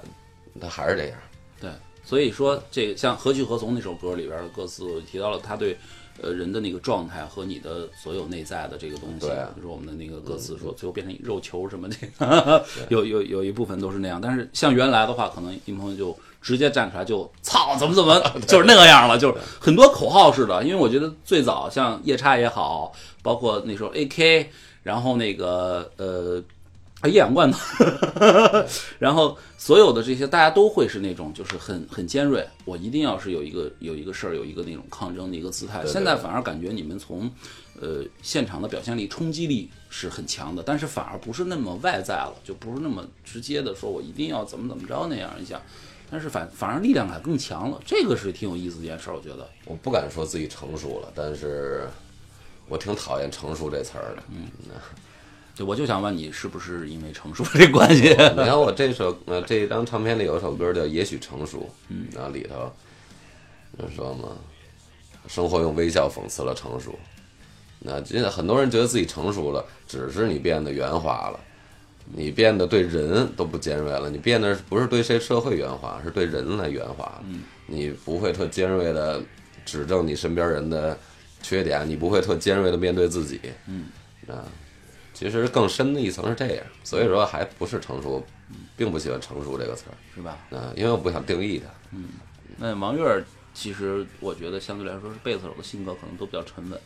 他还是这样。对，所以说这个像《何去何从》那首歌里边的歌词，我提到了他对呃人的那个状态和你的所有内在的这个东西。对啊比如说我们的那个歌词说最后变成肉球什么这个，有有有一部分都是那样。但是像原来的话，可能一朋友就直接站出来就操怎么怎么就是那个样了，就是很多口号似的。因为我觉得最早像夜叉也好，包括那时候 AK，然后那个呃。啊，一氧罐头，然后所有的这些，大家都会是那种就是很很尖锐，我一定要是有一个有一个事儿，有一个那种抗争的一个姿态。对现在反而感觉你们从呃现场的表现力、冲击力是很强的，但是反而不是那么外在了，就不是那么直接的说我一定要怎么怎么着那样一下，但是反反而力量感更强了，这个是挺有意思的一件事儿，我觉得。我不敢说自己成熟了，但是我挺讨厌“成熟”这词儿的。嗯，就我就想问你，是不是因为成熟这关系？你看我这首呃这张唱片里有一首歌叫《也许成熟》，嗯，然后里头就说嘛，生活用微笑讽刺了成熟。那现在很多人觉得自己成熟了，只是你变得圆滑了，你变得对人都不尖锐了，你变得不是对谁社会圆滑，是对人来圆滑了。你不会特尖锐的指正你身边人的缺点，你不会特尖锐的面对自己。嗯，啊。其实更深的一层是这样，所以说还不是成熟，并不喜欢“成熟”这个词儿是吧？嗯，因为我不想定义它。嗯那王月儿其实我觉得相对来说是贝斯手的性格可能都比较沉稳，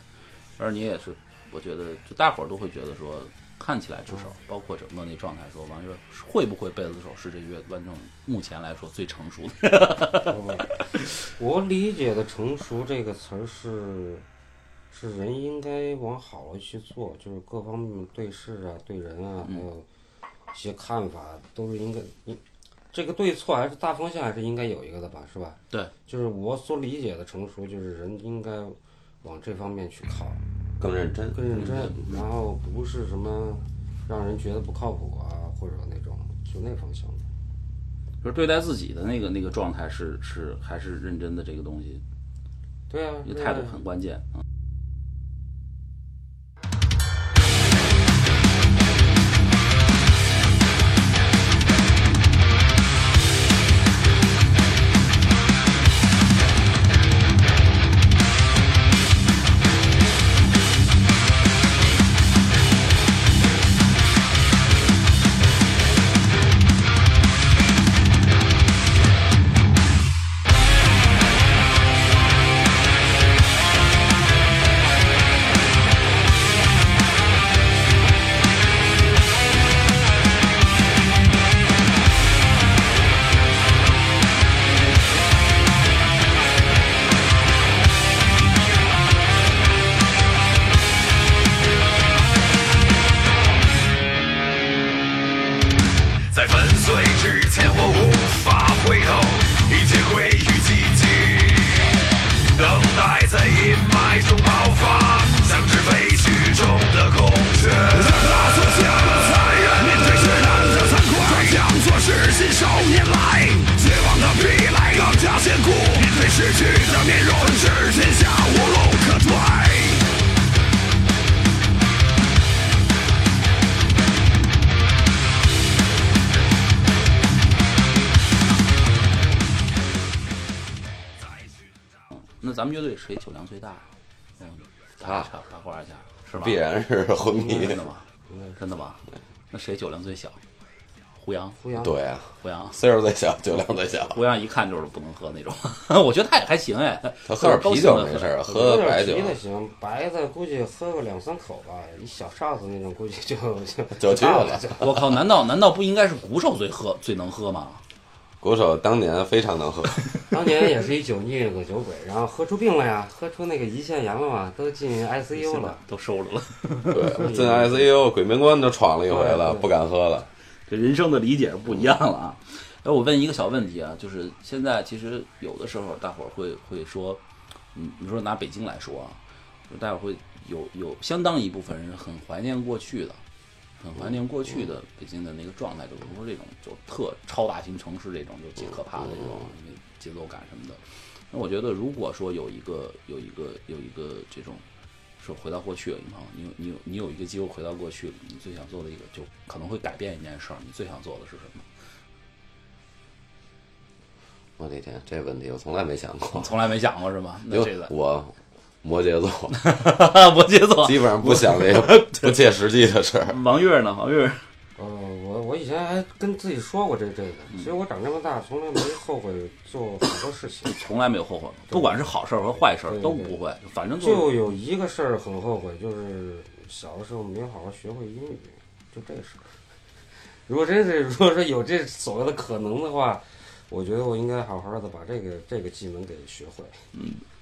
而你也是，我觉得就大伙儿都会觉得说，看起来至少包括整个那状态说，王月儿会不会贝斯手是这乐观众目前来说最成熟的？我理解的“成熟”这个词儿是，是人应该往好了去做，就是各方面对事啊、对人啊，还有一些看法，都是应该应这个对错还是大方向还是应该有一个的吧，是吧？对，就是我所理解的成熟，就是人应该往这方面去靠，更认真，更认真，然后不是什么让人觉得不靠谱啊，或者那种就那方向的。就是对待自己的那个那个状态是是还是认真的这个东西，对啊，这个态度很关键。嗯谁酒量最大？嗯，他插插话一下是吧？必然是昏迷真的吗？真的吗？那谁酒量最小？胡杨，胡杨，对啊，胡杨，岁数最小，酒量最小。胡杨一看就是不能喝那种。我觉得他也还行哎，他喝点啤酒没事喝白酒点啤的行，白的估计喝个两三口吧，一小哨子那种估计就就就去了。我靠，难道难道不应该是鼓手最喝最能喝吗？鼓手当年非常能喝，当年也是一酒腻个酒鬼，然后喝出病了呀，喝出那个胰腺炎了嘛，都进 ICU 了，都收着了。对，进 ICU 鬼门关都闯了一回了，不敢喝了。这人生的理解是不一样了啊。哎，我问一个小问题啊，就是现在其实有的时候大伙儿会会说，嗯，你说拿北京来说啊，就大伙儿会有有相当一部分人很怀念过去的，很怀念过去的北京的那个状态，就比如说这种就特超大型城市这种就极可怕的这种节奏感什么的。那我觉得如果说有一个有一个有一个这种。说回到过去了，你你有你有你有一个机会回到过去，你最想做的一个就可能会改变一件事儿，你最想做的是什么？我的天，这问题我从来没想过。从来没想过是吗？那因这个为我摩羯座，摩羯座，基本上不想这个不切实际的事儿。王月呢？王月，呃，我我以前还跟自己说过这这个，其实我长这么大从来没后悔做很多事情，从来没有后悔过，不管是好事儿和坏事都不会，反正就有一个事儿很后悔，就是小的时候没有好好学会英语，就这事儿。如果真是如果说有这所谓的可能的话，我觉得我应该好好的把这个这个技能给学会。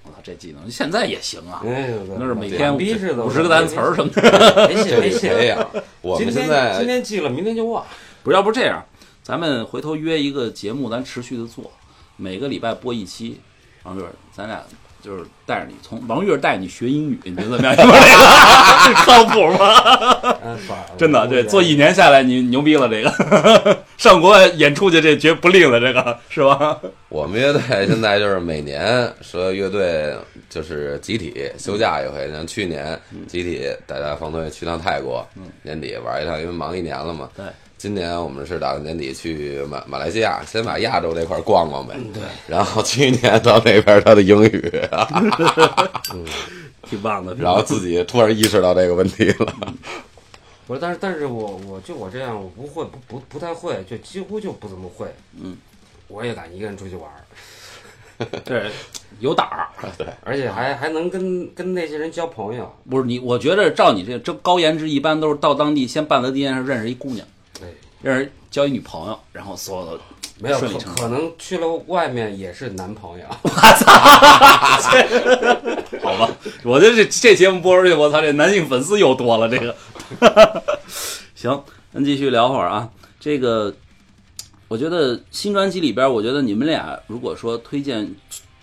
我操，这技能现在也行啊，哎，那是每天逼似的，五十个单词儿什么的。没戏这得没戏。培养。我今天们现在今天记了，明天就忘。不是，要不这样，咱们回头约一个节目，咱持续的做，每个礼拜播一期。王月，咱俩就是带着你从王月带你学英语，你觉得怎么样？你说这个 靠谱吗？真的，我这做一年下来，你牛逼了。这个 上国外演出去，这绝不吝了，这个是吧？我们乐队现在就是每年说乐队就是集体休假一回，像去年集体大家放队去趟泰国，年底玩一趟，因为忙一年了嘛。对，今年我们是打算年底去马马来西亚，先把亚洲这块儿逛逛呗。对，然后去年到那边他的英语，挺棒的。然后自己突然意识到这个问题了。不是，但是但是我我就我这样，我不会不不不太会，就几乎就不怎么会。嗯，我也敢一个人出去玩儿，对有胆儿，而且还还能跟跟那些人交朋友。不是你？我觉得照你这这高颜值，一般都是到当地先办了第一件事，认识一姑娘，对，认识交一女朋友，然后所有的没有可能去了外面也是男朋友。我 操 好吧，我觉得这这节目播出去，我操，这男性粉丝又多了。这个，行，咱继续聊会儿啊。这个，我觉得新专辑里边，我觉得你们俩如果说推荐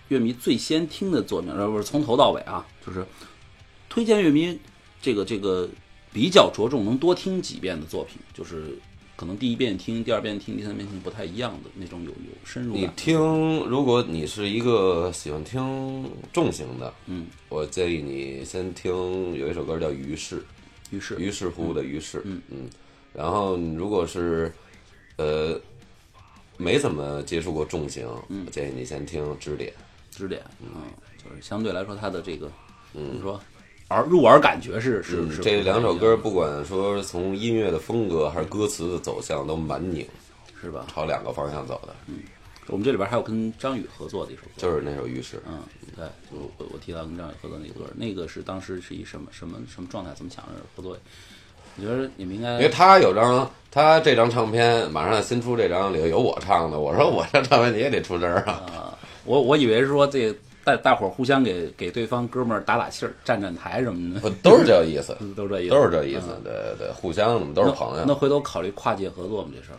乐迷最先听的作品，而不是从头到尾啊，就是推荐乐迷这个这个比较着重能多听几遍的作品，就是可能第一遍听、第二遍听、第三遍听不太一样的那种有有深入你。听，如果你是一个喜欢听重型的，嗯，我建议你先听有一首歌叫《于是》。于是，于是乎的于是，嗯嗯，然后你如果是呃没怎么接触过重型，嗯。我建议你先听支点，支点，嗯，就是相对来说它的这个，怎么说，耳入耳感觉是是这两首歌不管说从音乐的风格还是歌词的走向都蛮拧，是吧？朝两个方向走的，嗯我们这里边还有跟张宇合作的一首歌，就是那首浴室，嗯，对，就我我提到跟张宇合作那个歌，那个是当时是以什么什么什么状态？怎么想着合作？我觉得你们应该因为他有张他这张唱片马上新出这张里头有我唱的，我说我这唱片你也得出声儿啊，我我以为是说这大大伙儿互相给给对方哥们儿打打气儿、站站台什么的，不都是这个意思，都是这意思，都是这意思嗯，对对对，互相我们都是朋友那。回头考虑跨界合作吗？这事儿？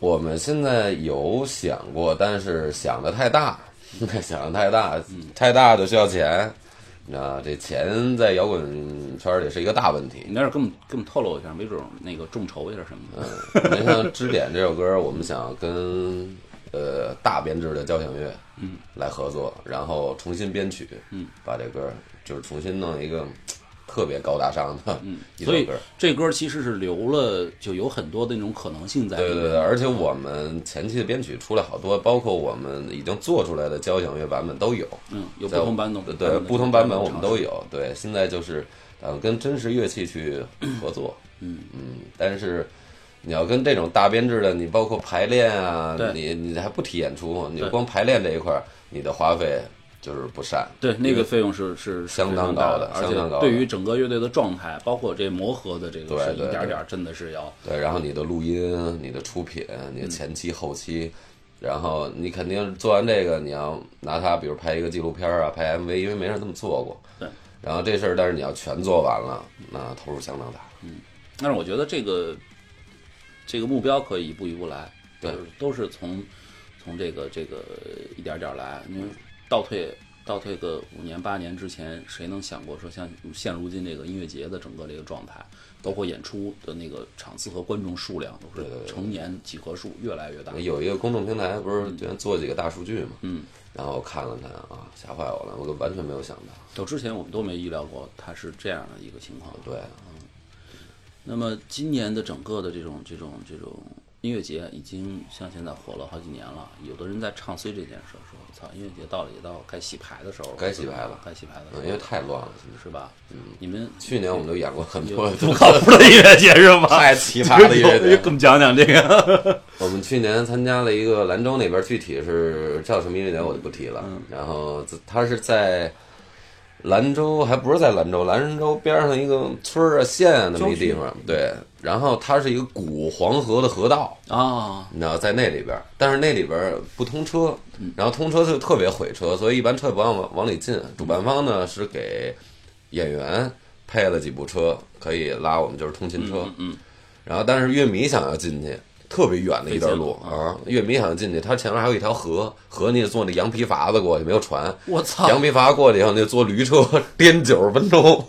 我们现在有想过，但是想的太大，想的太大，太大就需要钱。那这钱在摇滚圈里是一个大问题。你那儿给我们给我们透露一下，没准那个众筹一下什么的。你像《支点》这首歌，我们想跟呃大编制的交响乐嗯来合作，然后重新编曲，嗯，把这歌就是重新弄一个特别高大上的嗯，所以。这歌其实是留了，就有很多的那种可能性在里面。对对对，而且我们前期的编曲出来好多，包括我们已经做出来的交响乐版本都有。嗯，有不同版本，对不同版本我们都有。有。对，现在就是呃跟真实乐器去合作，嗯嗯，但是你要跟这种大编制的，你包括排练啊，你你还不提演出，你光排练这一块儿，你的花费就是不善。对，那个费用是是相当高的而相当高对于整个乐队的状态，包括这磨合的这个，是对对对一点点真的是要对，然后你的录音、你的出品、你的前期、后期，然后你肯定做完这个，你要拿它，比如拍一个纪录片啊，拍 MV，因为没人这么做过。对。然后这事儿，但是你要全做完了，那投入相当大。嗯但是我觉得这个这个目标可以一步一步来，对就是都是从从这个这个一点点来。因为倒退倒退个五年八年之前，谁能想过说像现如今这个音乐节的整个这个状态，包括演出的那个场次和观众数量都是成年几何数越来越大。有一个公众平台，不是就做几个大数据嘛？嗯，然后我看了看啊，吓坏我了，我都完全没有想到。就之前我们都没预料过它是这样的一个情况。对，那么今年的整个的这种这种这种音乐节已经像现在火了好几年了，有的人在唱衰这件事儿，说“操，音乐节到了也到该洗牌的时候了，该洗牌了该洗牌了嗯，因为太乱了，是吧？嗯，你们去年我们都演过很多不靠谱的音乐节是吗？太奇葩的音乐节给我们讲讲这个。我们去年参加了一个兰州那边，具体是叫什么音乐节我就不提了。然后自它是在兰州，还不是在兰州，兰州边上一个村儿啊、县啊那么一地方。对，然后它是一个古黄河的河道，啊，你知道，在那里边，但是那里边不通车，然后通车就特别毁车，所以一般车也不让往往里进。主办方呢是给演员配了几部车，可以拉我们就是通勤车。嗯，然后但是乐迷想要进去，特别远的一段路啊，乐迷想要进去，它前面还有一条河，河你得坐那羊皮筏子过去，没有船。我操，羊皮筏过去以后，你就坐驴车颠九十分钟。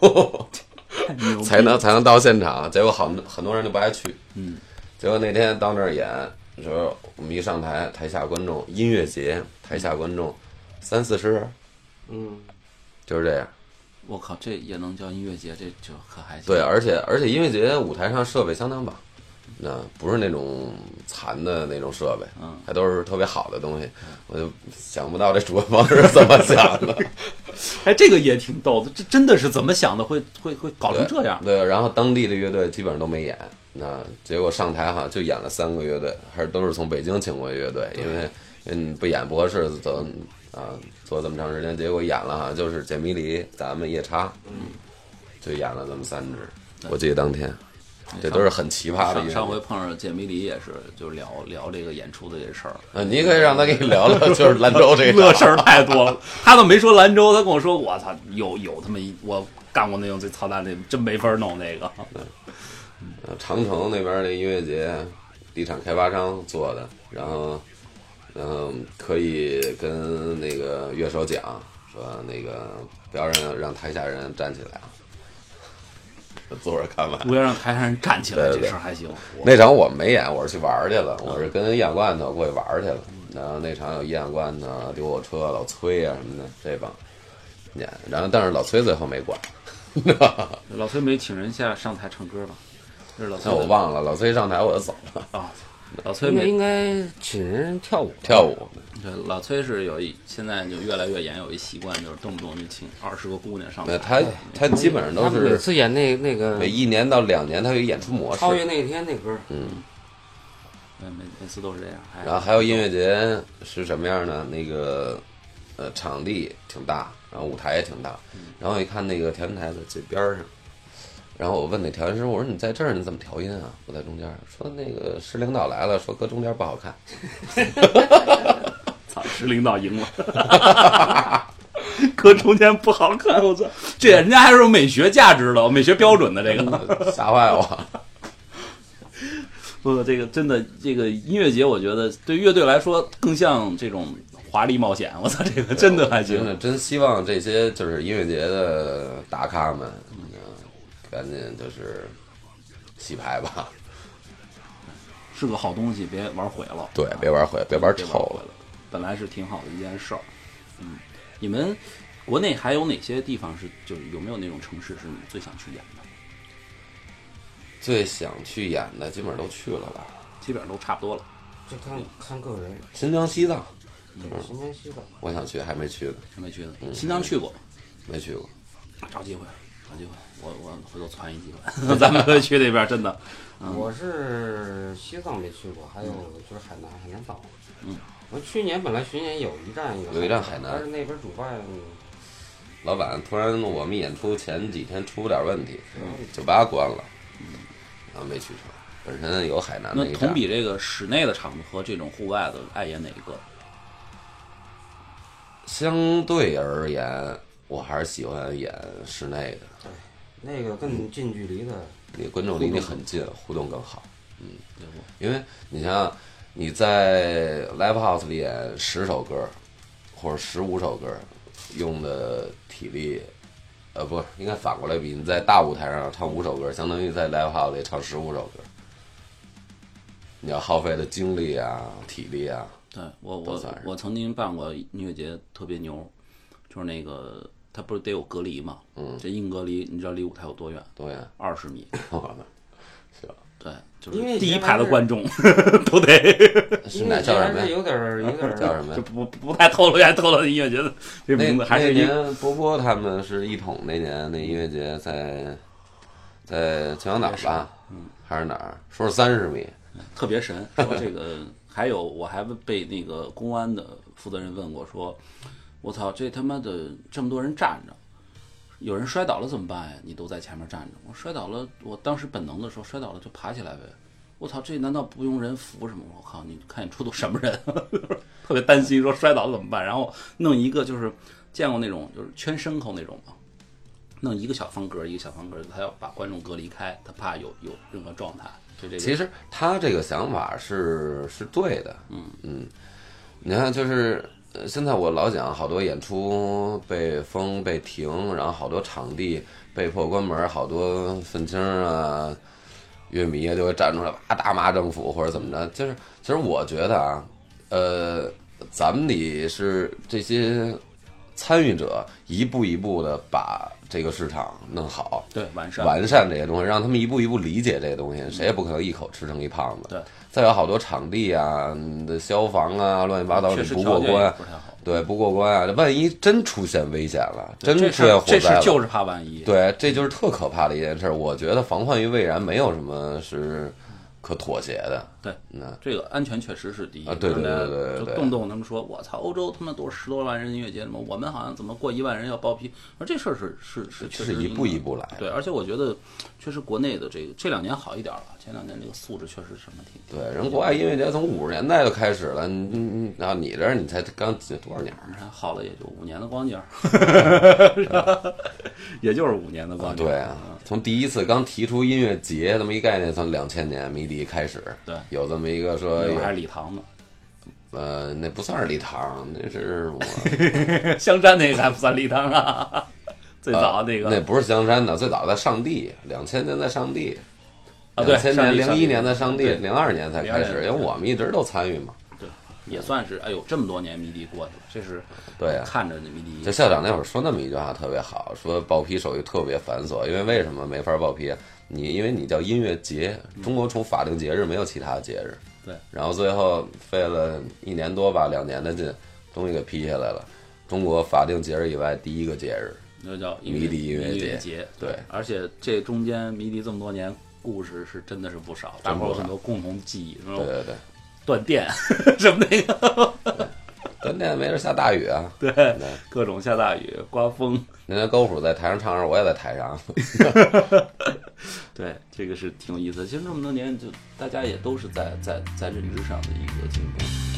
才能才能到现场。结果好很多人就不爱去。嗯，结果那天到那儿演，说我们一上台，台下观众音乐节，台下观众三四十人，嗯，就是这样。我靠，这也能叫音乐节，这就可还行。对，而且而且音乐节舞台上设备相当棒，那不是那种残的那种设备，嗯，还都是特别好的东西。我就想不到这主办方是怎么想的。哎，这个也挺逗的，这真的是怎么想的？会会会搞成这样？对，然后当地的乐队基本上都没演，那结果上台好像就演了三个乐队，还是都是从北京请过的乐队，因为嗯不演不合适，走啊做这么长时间，结果演了好像就是简迷离，咱们夜叉，嗯，就演了这么三支，我记得当天，这都是很奇葩的上上回。碰上简迷离也是，就聊聊这个演出的这事儿，呃，你可以让他给你聊聊，就是兰州这 乐事儿太多了。他都没说兰州，他跟我说，我操，有有他妈一我干过那种最操蛋的，真没法弄那个。呃长城那边那音乐节，地产开发商做的，然后，然后可以跟那个乐手讲说，那个不要让让台下人站起来啊，坐着看完。不要让台上人站起来，对对这事儿还行。那场我没演，我是去玩去了，我是跟燕罐头过去玩去了。然后那场有燕罐头、丢我车、老崔啊什么的这帮演，然后但是老崔最后没管，老崔没请人下上台唱歌吧？这是老崔那我忘了，老崔上台我就走了，啊。老崔应该没应该请人跳舞，跳舞。对，老崔是有一现在就越来越严，有一习惯，就是动不动就请二十个姑娘上那台。他他基本上都是每次演那那个每一年到两年，他有演出模式。超越那天那歌，嗯，对，每每次都是这样。哎然后还有音乐节是什么样呢？那个呃场地挺大，然后舞台也挺大，然后一看那个调音台在最边上，然后我问那调音师，我说你在这儿你怎么调音啊？我在中间儿，说那个市领导来了，说搁中间不好看。操，市领导赢了，搁中间不好看，我操！这人家还是有美学价值的，美学标准的这个。吓坏我！不，这个真的，这个音乐节，我觉得对乐队来说更像这种华丽冒险。我操，这个真的还行。真的真希望这些就是音乐节的大咖们，嗯，赶紧就是洗牌吧，是个好东西，别玩毁了。对，别玩毁，别玩臭别玩毁了。本来是挺好的一件事儿。嗯，你们国内还有哪些地方是，就是有没有那种城市是你最想去演的？最想去演的基本上都去了吧？基本上都差不多了。这看看个人。新疆、西藏，对，新疆西藏，我想去，还没去呢，还没去呢。嗯新疆去过，没去过。找机会，找有机会，我我回头攒一机会，咱们可以去那边，真的。我是西藏没去过，还有就是海南海南岛。嗯，我去年本来巡演有一站有一站海南但是那边主办老板突然我们演出前几天出点问题，酒吧关了，然后没去成。本身有海南那那，同比这个室内的场子和这种户外的，爱演哪一个？相对而言，我还是喜欢演室内的，对那个更近距离的，你观众离你很近，互动更好。嗯？因为你想想，你在 live house 里演十首歌，或者十五首歌，用的体力，呃，不，应该反过来比，你在大舞台上唱五首歌，相当于在 live house 里唱十五首歌，你要耗费的精力啊、体力啊，对我我我曾经办过音乐节，特别牛，就是那个他不是得有隔离吗？嗯这硬隔离，你知道离舞台有多远？多远，二十米。行，对，就音乐节是第一排的观众 都得，是哪叫什么呀？有点儿有点儿叫什么呀？就不不太透露，还透露音乐节的这名字，还那是一年波波他们是一统那年那音乐节在在秦皇岛吧，嗯，还是哪儿？说是三十米，特别神。说这个还有，我还被那个公安的负责人问过，说：“我操，这他妈的这么多人站着，有人摔倒了怎么办呀？你都在前面站着。我摔倒了，我当时本能的时候摔倒了就爬起来呗。我操，这难道不用人扶什么？我靠，你看你出动什么人？特别担心说摔倒了怎么办？然后弄一个就是见过那种就是圈牲口那种吗？弄一个小方格，一个小方格，他要把观众隔离开，他怕有有任何状态。就这个，其实他这个想法是是对的，嗯嗯你看，就是呃现在我老讲，好多演出被封被停，然后好多场地被迫关门，好多愤青啊、乐迷啊就会站出来哇大骂政府或者怎么着。就是其实我觉得啊，呃，咱们得是这些参与者一步一步的把这个市场弄好。对完善完善这些东西，让他们一步一步理解这些东西，谁也不可能一口吃成一胖子。对，再有好多场地啊，的消防啊，乱七八糟确你不过关。对，不过关啊，万一真出现危险了，真出现火灾了，事就是怕万一。对，这就是特可怕的一件事。我觉得防患于未然，没有什么是可妥协的。对，那这个安全确实是第一。啊对对对对对对就动不动他们说我操，欧洲他妈都是十多万人音乐节什么，我们好像怎么过一万人要报批？而这事儿是是是确实是一步一步来对，而且我觉得确实国内的这个这两年好一点了，前两年这个素质确实什么挺。挺对，人国外音乐节从五十年代就开始了，你你你，然后你这儿你才刚几多少年儿？还好了也就五年的光景？也就是五年的光景儿。对啊，从第一次刚提出音乐节这么一概念，从两千年迷笛开始，对有这么一个说还是礼堂呢，呃，那不算是礼堂，那是我 香山那个还不算礼堂啊，最早那个那不是香山的，最早在上地，两千年在上地，啊两千年、零一年在上地，零二年才开始，因为我们一直都参与嘛。对，也算是哎呦，这么多年迷笛过去了，这是对啊看着那迷笛就校长那会儿说那么一句话特别好，说报批手续特别繁琐，因为为什么没法报批？你因为你叫音乐节，中国除法定节日没有其他节日。对，然后最后费了一年多吧，两年的劲，终于给批下来了。中国法定节日以外第一个节日，那叫迷笛音乐节节，对而且这中间迷笛这么多年故事是真的是不少，大伙儿有很多共同记忆，对对对，断电 什么那个，咱那没事下大雨啊。对，各种下大雨、刮风，人家高虎在台上唱的时候，我也在台上。对，这个是挺有意思的。其实这么多年，就大家也都是在在在认知上的一个进步。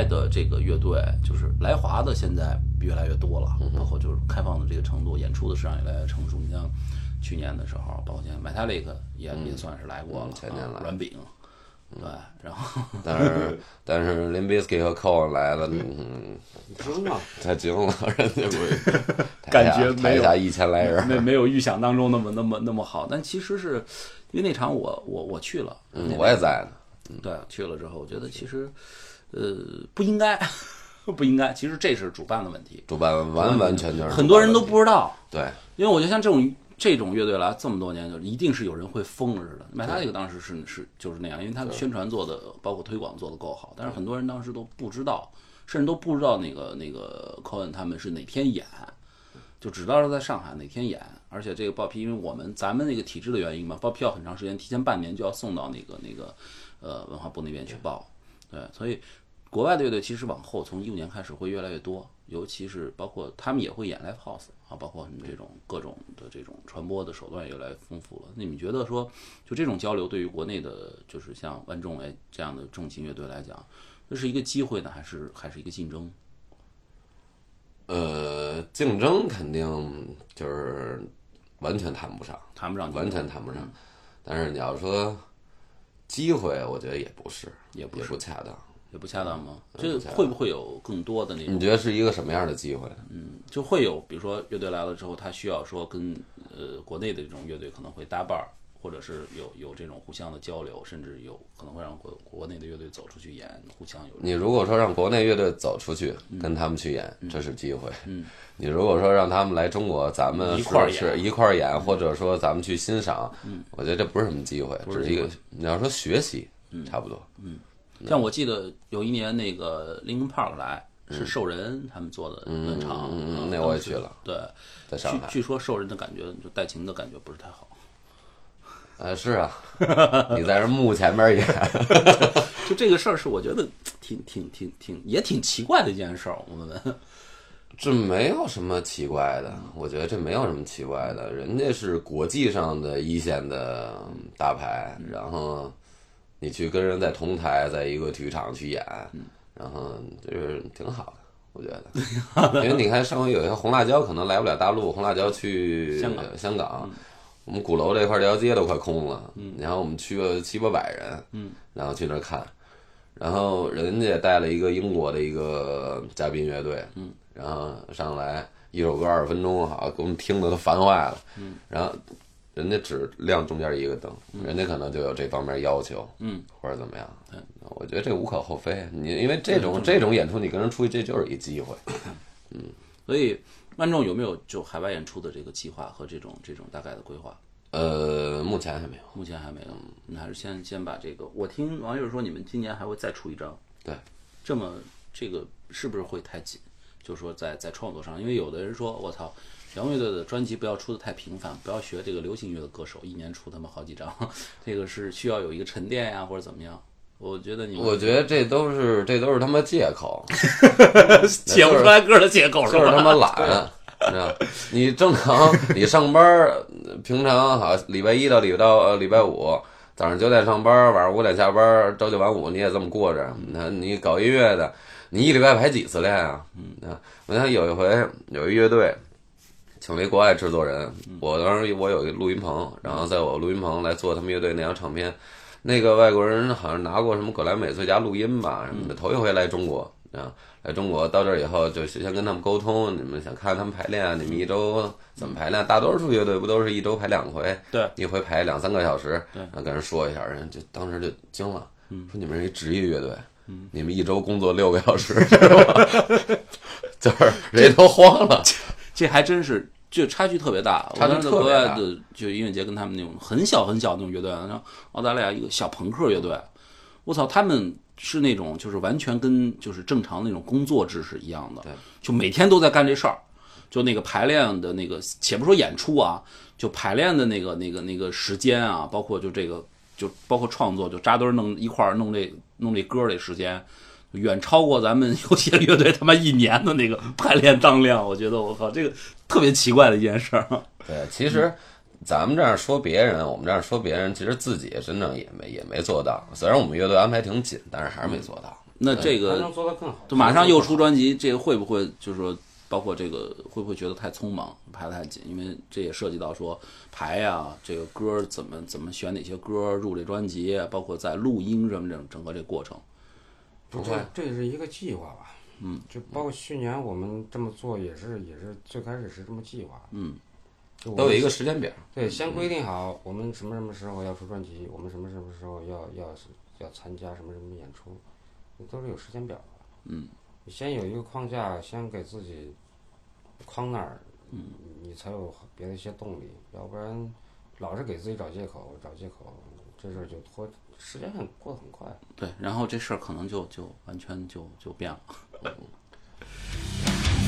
外的这个乐队，就是来华的，现在越来越多了，嗯包括就是开放的这个程度，演出的市场也越来越成熟。你像去年的时候，包括现在 Metallica 也、也算是来过了，嗯前年来。啊软饼，对，然后但是但是 Limp Bizkit 和 Cole 来了，嗯，惊了，太惊了，人家不感觉没有台下一千来人，没没有预想当中那么那么那么好，但其实是因为那场我我我去了，嗯，我也在呢，对，去了之后，我觉得其实，呃，不应该，不应该。其实这是主办的问题，主办完完全全是很多人都不知道。对，因为我觉得像这种这种乐队来这么多年，就一定是有人会疯了似的。麦塔这个当时是是就是那样，因为他的宣传做的，包括推广做的够好，但是很多人当时都不知道，甚至都不知道那个那个 Cohen 他们是哪天演，就只知道是在上海哪天演。而且这个报批，因为我们咱们那个体制的原因嘛，报批要很长时间，提前半年就要送到那个那个呃文化部那边去报。对，所以国外的乐队其实往后从一五年开始会越来越多，尤其是包括他们也会演 live house 啊，包括什么这种各种的这种传播的手段越来越丰富了。你们觉得说，就这种交流对于国内的，就是像万众哎这样的重型乐队来讲，这是一个机会呢，还是还是一个竞争？呃，竞争肯定就是完全谈不上，谈不上，完全谈不上。但是你要说机会，我觉得也不是，也不是也不恰当。也不恰当吗？嗯这会不会有更多的那种？你觉得是一个什么样的机会？嗯就会有，比如说乐队来了之后，他需要说跟呃国内的这种乐队可能会搭伴儿，或者是有有这种互相的交流，甚至有可能会让国国内的乐队走出去演，互相有你如果说让国内乐队走出去，嗯。跟他们去演，这是机会。嗯。你如果说让他们来中国，咱们一块儿是是一块儿演，或者说咱们去欣赏，我觉得这不是什么机会，是只是一个你要说学习，差不多。像我记得有一年那个 Linkin Park 来是兽人他们做的专场，嗯那我也去了。对，在上海，据据说兽人的感觉就带琴的感觉不是太好，啊，是啊，你在这幕前面演，就这个事儿是我觉得挺挺挺挺也挺奇怪的一件事儿。我们这没有什么奇怪的，我觉得这没有什么奇怪的，人家是国际上的一线的大牌，然后你去跟人在同台，在一个体育场去演，然后就是挺好的，我觉得，因为你看上回有一个红辣椒可能来不了大陆，红辣椒去香港香港。我们鼓楼这块这条街都快空了，然后我们去了七八百人，然后去那儿看，然后人家带了一个英国的一个嘉宾乐队，然后上来一首歌二十分钟，好给我们听的都烦坏了。嗯，然后人家只亮中间一个灯，人家可能就有这方面要求，嗯，或者怎么样。我觉得这无可厚非。你因为这种这种演出，你跟人出去，这就是一机会。嗯 所以万众有没有就海外演出的这个计划和这种这种大概的规划？呃，目前还没有。目前还没有，你还是先先把这个。我听网友说你们今年还会再出一张，对，这么这个是不是会太紧？就是说在在创作上，因为有的人说我操，摇滚乐队的专辑不要出的太频繁，不要学这个流行乐的歌手一年出他妈好几张，这个是需要有一个沉淀呀或者怎么样。我觉得你我觉得这都是这都是他妈借口，写不出来歌的借口是吧？就是他妈懒。你知道，你正常你上班儿，平常好礼拜一到礼拜到呃礼拜五早上九点上班，晚上五点下班，朝九晚五，你也这么过着。那你搞音乐的，你一礼拜排几次练啊？嗯，我想有一回有一乐队，请了一国外制作人，我当时我有一个录音棚，然后在我录音棚来做他们乐队那张唱片。那个外国人好像拿过什么格莱美最佳录音吧什么的，头一回来中国啊。来中国到这儿以后，就先跟他们沟通，你们想看他们排练，你们一周怎么排练？大多数乐队不都是一周排两回？对，一回排两三个小时，对然后跟人说一下，人就当时就惊了，说你们是一职业乐队，你们一周工作六个小时，是吧？就是人家都慌了，这还真是，就差距特别大。差距我当时在特别大国外的就音乐节跟他们那种很小很小的那种乐队，像澳大利亚一个小朋克乐队，我操，他们是那种就是完全跟就是正常那种工作制是一样的，就每天都在干这事儿。就那个排练的那个，且不说演出啊，就排练的那个那个那个时间啊，包括就这个，就包括创作，就扎堆弄一块儿弄这弄这歌儿这时间，远超过咱们有些乐队他妈一年的那个排练当量。我觉得我靠，这个特别奇怪的一件事儿。对，其实咱们这样说别人，我们这样说别人，其实自己真正也没也没做到。虽然我们乐队安排挺紧，但是还是没做到。那这个能做得更好。就马上又出专辑，这个会不会就是说，包括这个会不会觉得太匆忙，排得太紧？因为这也涉及到说排呀，这个歌儿怎么怎么选哪些歌儿入这专辑，包括在录音什么整整个这过程。不这这是一个计划吧？嗯，就包括去年我们这么做，也是也是最开始是这么计划。嗯，就我都有一个时间表。对，先规定好我们什么什么时候要出专辑，我们什么什么时候要要要参加什么什么演出，都是有时间表的。嗯，你先有一个框架，先给自己框那儿，嗯，你才有别的一些动力，要不然老是给自己找借口，找借口，这事儿就拖，时间很过得很快。对，然后这事儿可能就就完全就就变了。看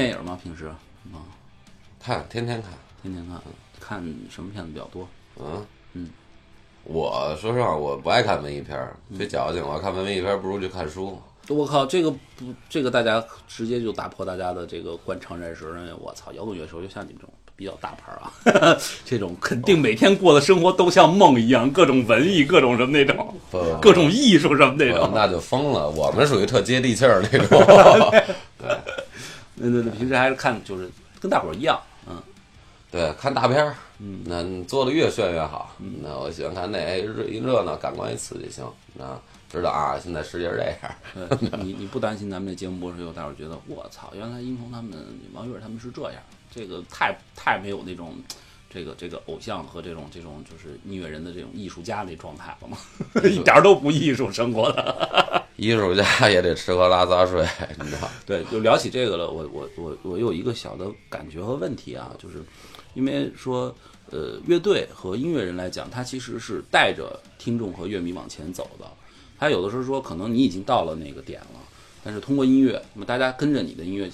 电影吗？平时啊，看，天天看。天天看，看什么片子比较多？嗯嗯，我说实话，我不爱看文艺片儿，别矫情。我看文艺片儿，不如去看书。我靠，这个不，这个大家直接就打破大家的这个惯常认识，认为我操，摇滚乐手就像你们这种比较大牌啊，这种肯定每天过的生活都像梦一样，各种文艺，各种什么那种，各种艺术什么那种。那就疯了。我们属于特接地气儿那种。那那那平时还是看，就是跟大伙儿一样，嗯，对，看大片儿，嗯，那你做的越炫越好。那我喜欢看那哎热一热闹，感官一刺激行。啊知道啊，现在世界是这样。你你不担心咱们这节目播出以后，大伙儿觉得我操，原来殷红他们、王月他们是这样，这个太太没有那种。这个这个偶像和这种这种就是音乐人的这种艺术家的状态了吗？一点儿都不艺术生活的。艺术家也得吃喝拉撒睡，你知道？对，就聊起这个了，我我我我有一个小的感觉和问题啊，就是因为说，呃，乐队和音乐人来讲，他其实是带着听众和乐迷往前走的。他有的时候说，可能你已经到了那个点了，但是通过音乐，那么大家跟着你的音乐，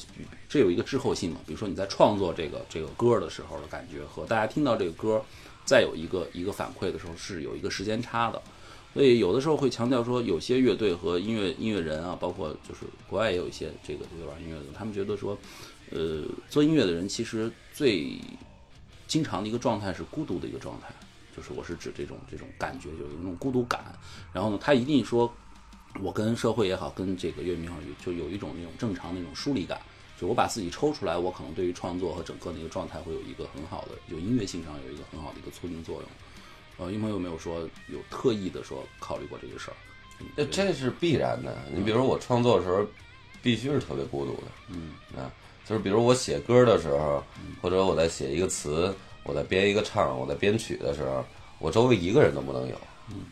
这有一个滞后性嘛？比如说你在创作这个这个歌的时候的感觉，和大家听到这个歌，再有一个一个反馈的时候，是有一个时间差的。所以有的时候会强调说，有些乐队和音乐音乐人啊，包括就是国外也有一些这个这个玩音乐的，他们觉得说，呃，做音乐的人其实最经常的一个状态是孤独的一个状态，就是我是指这种这种感觉，就有一种孤独感。然后呢，他一定说，我跟社会也好，跟这个乐迷也好，就有一种那种正常那种疏离感。就我把自己抽出来，我可能对于创作和整个的一个状态会有一个很好的，有音乐性上有一个很好的一个促进作用。呃，英朋有没有说有特意的说考虑过这个事儿？那这是必然的。你比如我创作的时候，必须是特别孤独的。嗯啊，就是比如我写歌的时候，或者我在写一个词，我在编一个唱，我在编曲的时候，我周围一个人都不能有，嗯，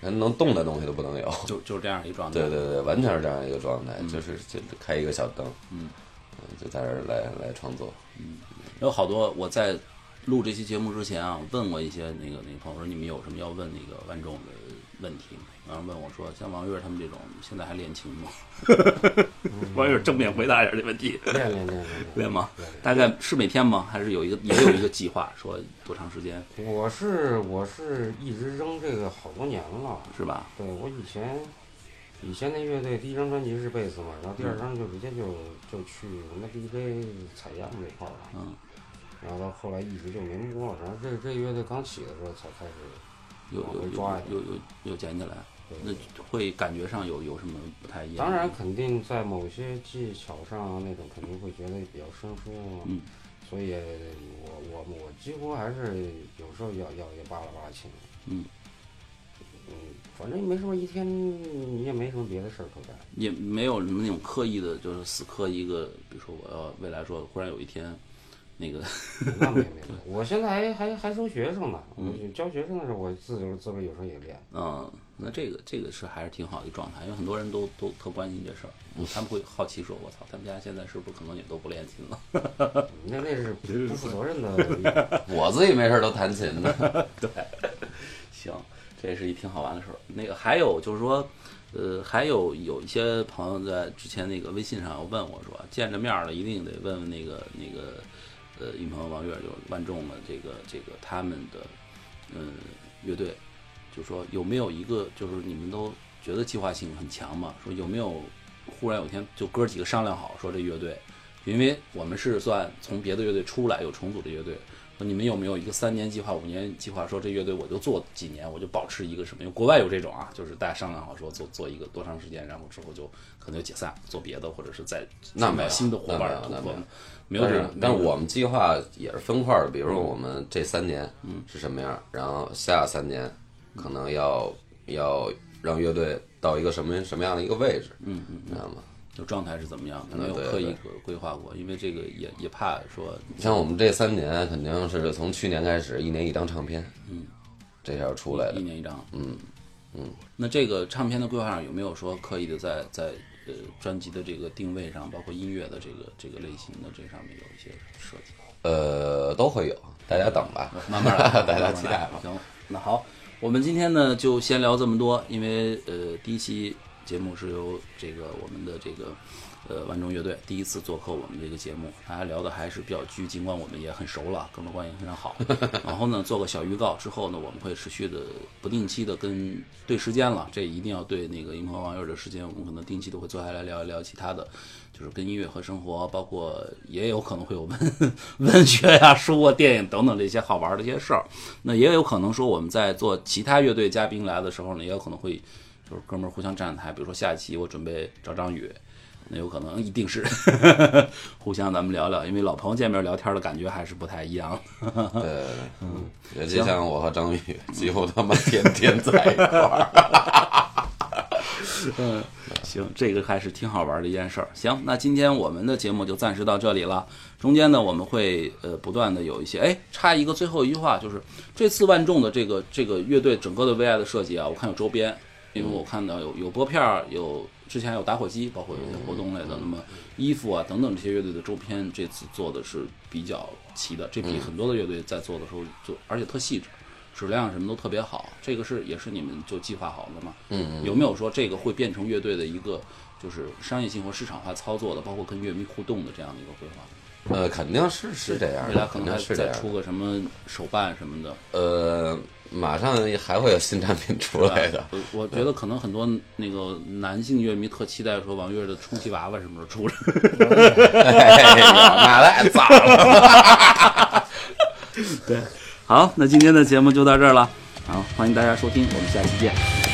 连能动的东西都不能有。就就是这样一个状态。对对对，完全是这样一个状态，就是就开一个小灯，嗯，就在这儿来来创作。嗯有好多我在录这期节目之前啊，问过一些那个那个朋友说，你们有什么要问那个万众的问题吗？然后问我说，像王月他们这种，现在还练琴吗？王月正面回答一下这问题。练练练练 练吗？大概是每天吗？还是有一个也有一个计划，说多长时间我是我是一直扔这个好多年了。是吧？对我以前以前那乐队第一张专辑是贝斯嘛，然后第二张就直接就就去我们 DJ 采样那块儿了，嗯，然后到后来一直就没摸了，然后这这乐队刚起的时候才开始，有有有抓呀有有有捡起来，那会感觉上有有什么不太一样？当然肯定在某些技巧上那种肯定会觉得比较生疏，嗯，所以我我我几乎还是有时候要要也扒拉扒拉琴，嗯。嗯，反正没什么一天你也没什么别的事儿可干。也没有什么那种刻意的，就是死磕一个，比如说我要未来说忽然有一天，那个那没没没，我现在还还还收学生呢，我教学生的时候，我自由自个儿有时候也练。嗯，那这个这个是还是挺好的一个状态，因为很多人都都特关心这事儿，他们会好奇说，我操，他们家现在是不是可能也都不练琴了？那那是 不负责任的。我自己没事儿都弹琴呢。对行，这是一挺好玩的事儿。那个还有就是说，呃，还有有一些朋友在之前那个微信上有问我说，见着面了一定得问问那个那个呃，云鹏王悦就万众的这个这个他们的嗯乐队，就说有没有一个就是你们都觉得计划性很强嘛？说有没有忽然有一天就哥几个商量好说这乐队，因为我们是算从别的乐队出来有重组的乐队。说你们有没有一个三年计划、五年计划？说这乐队我就做几年，我就保持一个什么？因为国外有这种啊，就是大家商量好说做做一个多长时间，然后之后就可能就解散，做别的，或者是再那没有新的伙伴那没有那没有没有这种但是，我们计划也是分块儿的，比如说我们这三年是什么样，然后下三年可能要要让乐队到一个什么什么样的一个位置，嗯嗯，知道吗？就状态是怎么样的，没有刻意对规规划过，因为这个也也怕说像我们这三年肯定是从去年开始，一年一张唱片，嗯，这下出来的，一年一张，嗯嗯。那这个唱片的规划上有没有说刻意的在在呃专辑的这个定位上，包括音乐的这个这个类型的这上面有一些设计？呃，都会有，大家等吧，慢慢来，大家期待吧。行，那好，我们今天呢就先聊这么多，因为呃第一期节目是由这个我们的这个呃万众乐队第一次做客我们这个节目，大家聊的还是比较拘，尽管我们也很熟了，哥们关系非常好。然后呢，做个小预告之后呢，我们会持续的不定期的跟对时间了，这一定要对那个银河网友的时间，我们可能定期都会坐下来聊一聊其他的。就是跟音乐和生活，包括也有可能会有 文文学呀、书啊、电影等等这些好玩的一些事儿。那也有可能说我们在做其他乐队嘉宾来的时候呢，也有可能会就是哥们儿互相站台。比如说下一期我准备找张宇，那有可能一定是 互相咱们聊聊，因为老朋友见面聊天的感觉还是不太一样。对，嗯，也就像我和张宇，几乎他妈天天在一块儿。嗯行，这个还是挺好玩的一件事儿。行，那今天我们的节目就暂时到这里了。中间呢，我们会呃不断的有一些，哎，插一个最后一句话，就是这次万众的这个这个乐队整个的 VI 的设计啊，我看有周边，因为我看到有有拨片儿，有之前有打火机，包括有一些活动类的，那么衣服啊等等这些乐队的周边，这次做的是比较齐的，这比很多的乐队在做的时候做，而且特细致。质量什么都特别好，这个是也是你们就计划好的吗？嗯，有没有说这个会变成乐队的一个就是商业性和市场化操作的，包括跟乐迷互动的这样的一个规划？呃，肯定是是这样的，未来可肯能是这样的。出个什么手办什么的，呃，马上还会有新产品出来的。我我觉得可能很多那个男性乐迷特期待说王悦的充气娃娃什么时候出来。哎呀，那太早了。好，那今天的节目就到这儿了，好，欢迎大家收听，我们下期见。